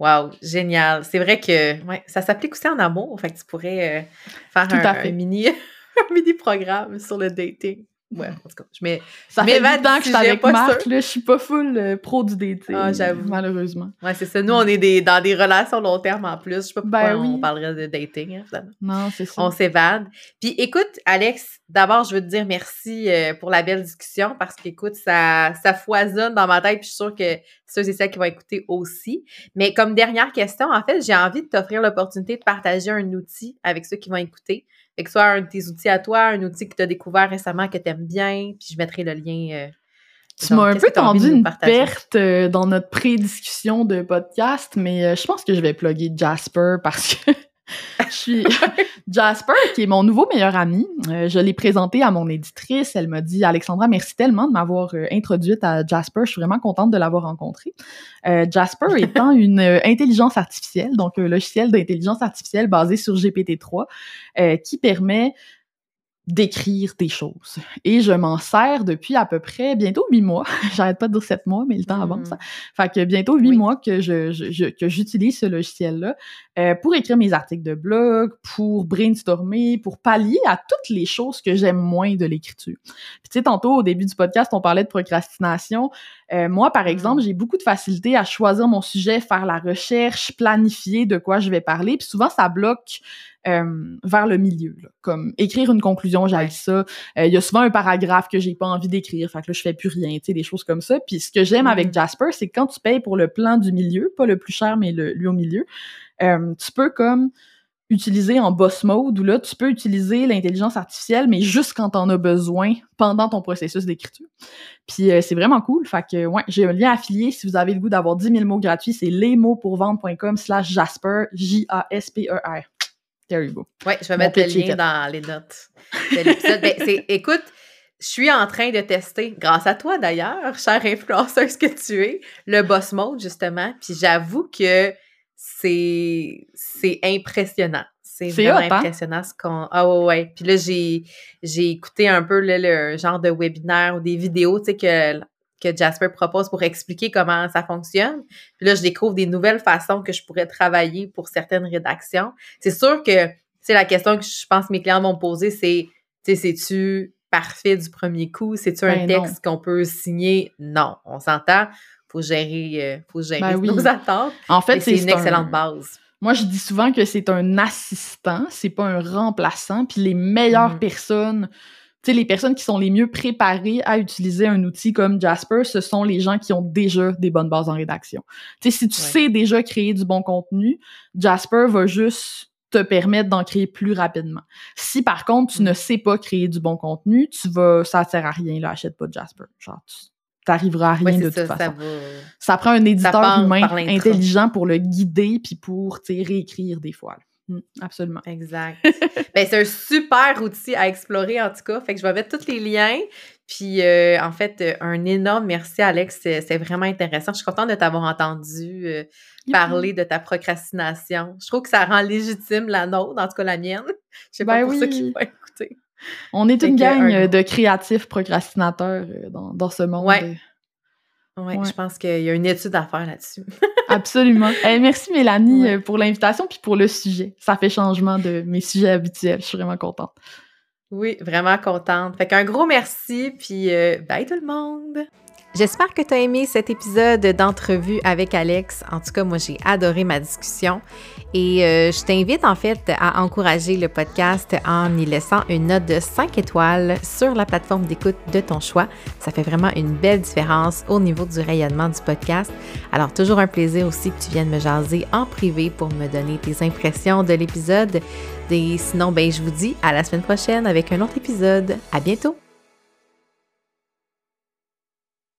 Wow, génial. C'est vrai que ouais, ça s'applique aussi en amour. Fait que tu pourrais euh, faire un, mini, un mini programme sur le dating. Ouais, en tout cas, je mets. Ça fait temps que je suis avec Marc, là, je suis pas full euh, pro du dating. Ah, j'avoue. Malheureusement. Ouais, c'est ça. Nous, on est des, dans des relations long terme en plus. Je sais pas pourquoi ben on parlerait de dating, hein, finalement. Non, c'est ça. On s'évade. Puis écoute, Alex, d'abord, je veux te dire merci euh, pour la belle discussion parce qu'écoute, ça, ça foisonne dans ma tête. Puis je suis sûre que ceux et celles qui vont écouter aussi. Mais comme dernière question, en fait, j'ai envie de t'offrir l'opportunité de partager un outil avec ceux qui vont écouter. Fait que soit un de tes outils à toi, un outil que tu as découvert récemment que tu aimes bien, puis je mettrai le lien. Euh, tu m'as un peu tendu une perte euh, dans notre pré-discussion de podcast, mais je pense que je vais plugger Jasper parce que je suis Jasper, qui est mon nouveau meilleur ami. Euh, je l'ai présenté à mon éditrice. Elle m'a dit Alexandra, merci tellement de m'avoir euh, introduite à Jasper. Je suis vraiment contente de l'avoir rencontré. Euh, Jasper étant une intelligence artificielle, donc un logiciel d'intelligence artificielle basé sur GPT-3, qui permet d'écrire des choses. Et je m'en sers depuis à peu près bientôt huit mois. J'arrête pas de dire sept mois, mais le temps avance. Mm. Fait que bientôt huit mois que je, je, que j'utilise ce logiciel-là euh, pour écrire mes articles de blog, pour brainstormer, pour pallier à toutes les choses que j'aime moins de l'écriture. Puis tu sais, tantôt au début du podcast, on parlait de procrastination. Euh, moi, par exemple, Mm. j'ai beaucoup de facilité à choisir mon sujet, faire la recherche, planifier de quoi je vais parler. Puis souvent, ça bloque euh, vers le milieu. là. Comme écrire une conclusion, j'ai Ouais. ça. Euh, Il y a souvent un paragraphe que j'ai pas envie d'écrire, fait que là, je fais plus rien, tu sais, des choses comme ça. Puis ce que j'aime avec Jasper, c'est que quand tu payes pour le plan du milieu, pas le plus cher, mais le, lui au milieu, euh, tu peux comme utiliser en boss mode, où là, tu peux utiliser l'intelligence artificielle, mais juste quand t'en as besoin pendant ton processus d'écriture. Puis euh, c'est vraiment cool. Fait que, ouais, j'ai un lien affilié. Si vous avez le goût d'avoir 10 000 mots gratuits, c'est lesmotspourvendre.com slash Jasper, J-A-S-P-E-R. There you go. Ouais, je vais Mon mettre le lien dans les notes de l'épisode. Ben, c'est- écoute, je suis en train de tester, grâce à toi d'ailleurs, chère influenceuse que tu es, le boss mode, justement. Puis j'avoue que c'est c'est impressionnant. C'est vraiment hot, hein? impressionnant ce qu'on. Ah ouais, ouais. Puis là, j'ai j'ai écouté un peu là, le genre de webinaire ou des vidéos, tu sais, que, que Jasper propose pour expliquer comment ça fonctionne. Puis là, je découvre des nouvelles façons que je pourrais travailler pour certaines rédactions. C'est sûr que, c'est la question que je pense que mes clients vont me poser, c'est, tu sais, c'est-tu parfait du premier coup? C'est-tu un Ben texte qu'on peut signer? Non, on s'entend. Faut gérer, euh, faut gérer Ben oui. nos attentes. En fait, c'est une un- excellente base. Moi, je dis souvent que c'est un assistant, c'est pas un remplaçant. Puis les meilleures Mhm. personnes, tu sais, les personnes qui sont les mieux préparées à utiliser un outil comme Jasper, ce sont les gens qui ont déjà des bonnes bases en rédaction. Tu sais, si tu Ouais. sais déjà créer du bon contenu, Jasper va juste te permettre d'en créer plus rapidement. Si par contre tu Mhm. ne sais pas créer du bon contenu, tu vas, ça sert à rien là, achète pas Jasper. Genre, tu t'arriveras à rien Ouais, de c'est toute ça, façon. ça va. Ça prend un éditeur humain intelligent pour le guider puis pour tu sais, réécrire des fois. là. Mm, absolument. Exact. ben, c'est un super outil à explorer, en tout cas. Fait que je vais mettre tous les liens. Puis, euh, en fait, euh, un énorme merci, Alex. C'est vraiment intéressant. Je suis contente de t'avoir entendu euh, parler de ta procrastination. Je trouve que ça rend légitime la nôtre, en tout cas la mienne. Je sais pas Ben pour ceux oui. qui vont écouter. On est Fait une gang un de créatifs procrastinateurs dans, dans ce monde. Ouais. Ouais, Ouais. je pense qu'il y a une étude à faire là-dessus. Absolument. Eh, merci Mélanie Ouais. euh, pour l'invitation puis pour le sujet. Ça fait changement de mes sujets habituels. Je suis vraiment contente. Oui, vraiment contente. Fait qu'un gros merci, puis euh, bye tout le monde! J'espère que tu as aimé cet épisode d'entrevue avec Alex. En tout cas, moi, j'ai adoré ma discussion. Et euh, je t'invite en fait à encourager le podcast en y laissant une note de 5 étoiles sur la plateforme d'écoute de ton choix. Ça fait vraiment une belle différence au niveau du rayonnement du podcast. Alors, toujours un plaisir aussi que tu viennes me jaser en privé pour me donner tes impressions de l'épisode. Et sinon, ben, je vous dis à la semaine prochaine avec un autre épisode. À bientôt!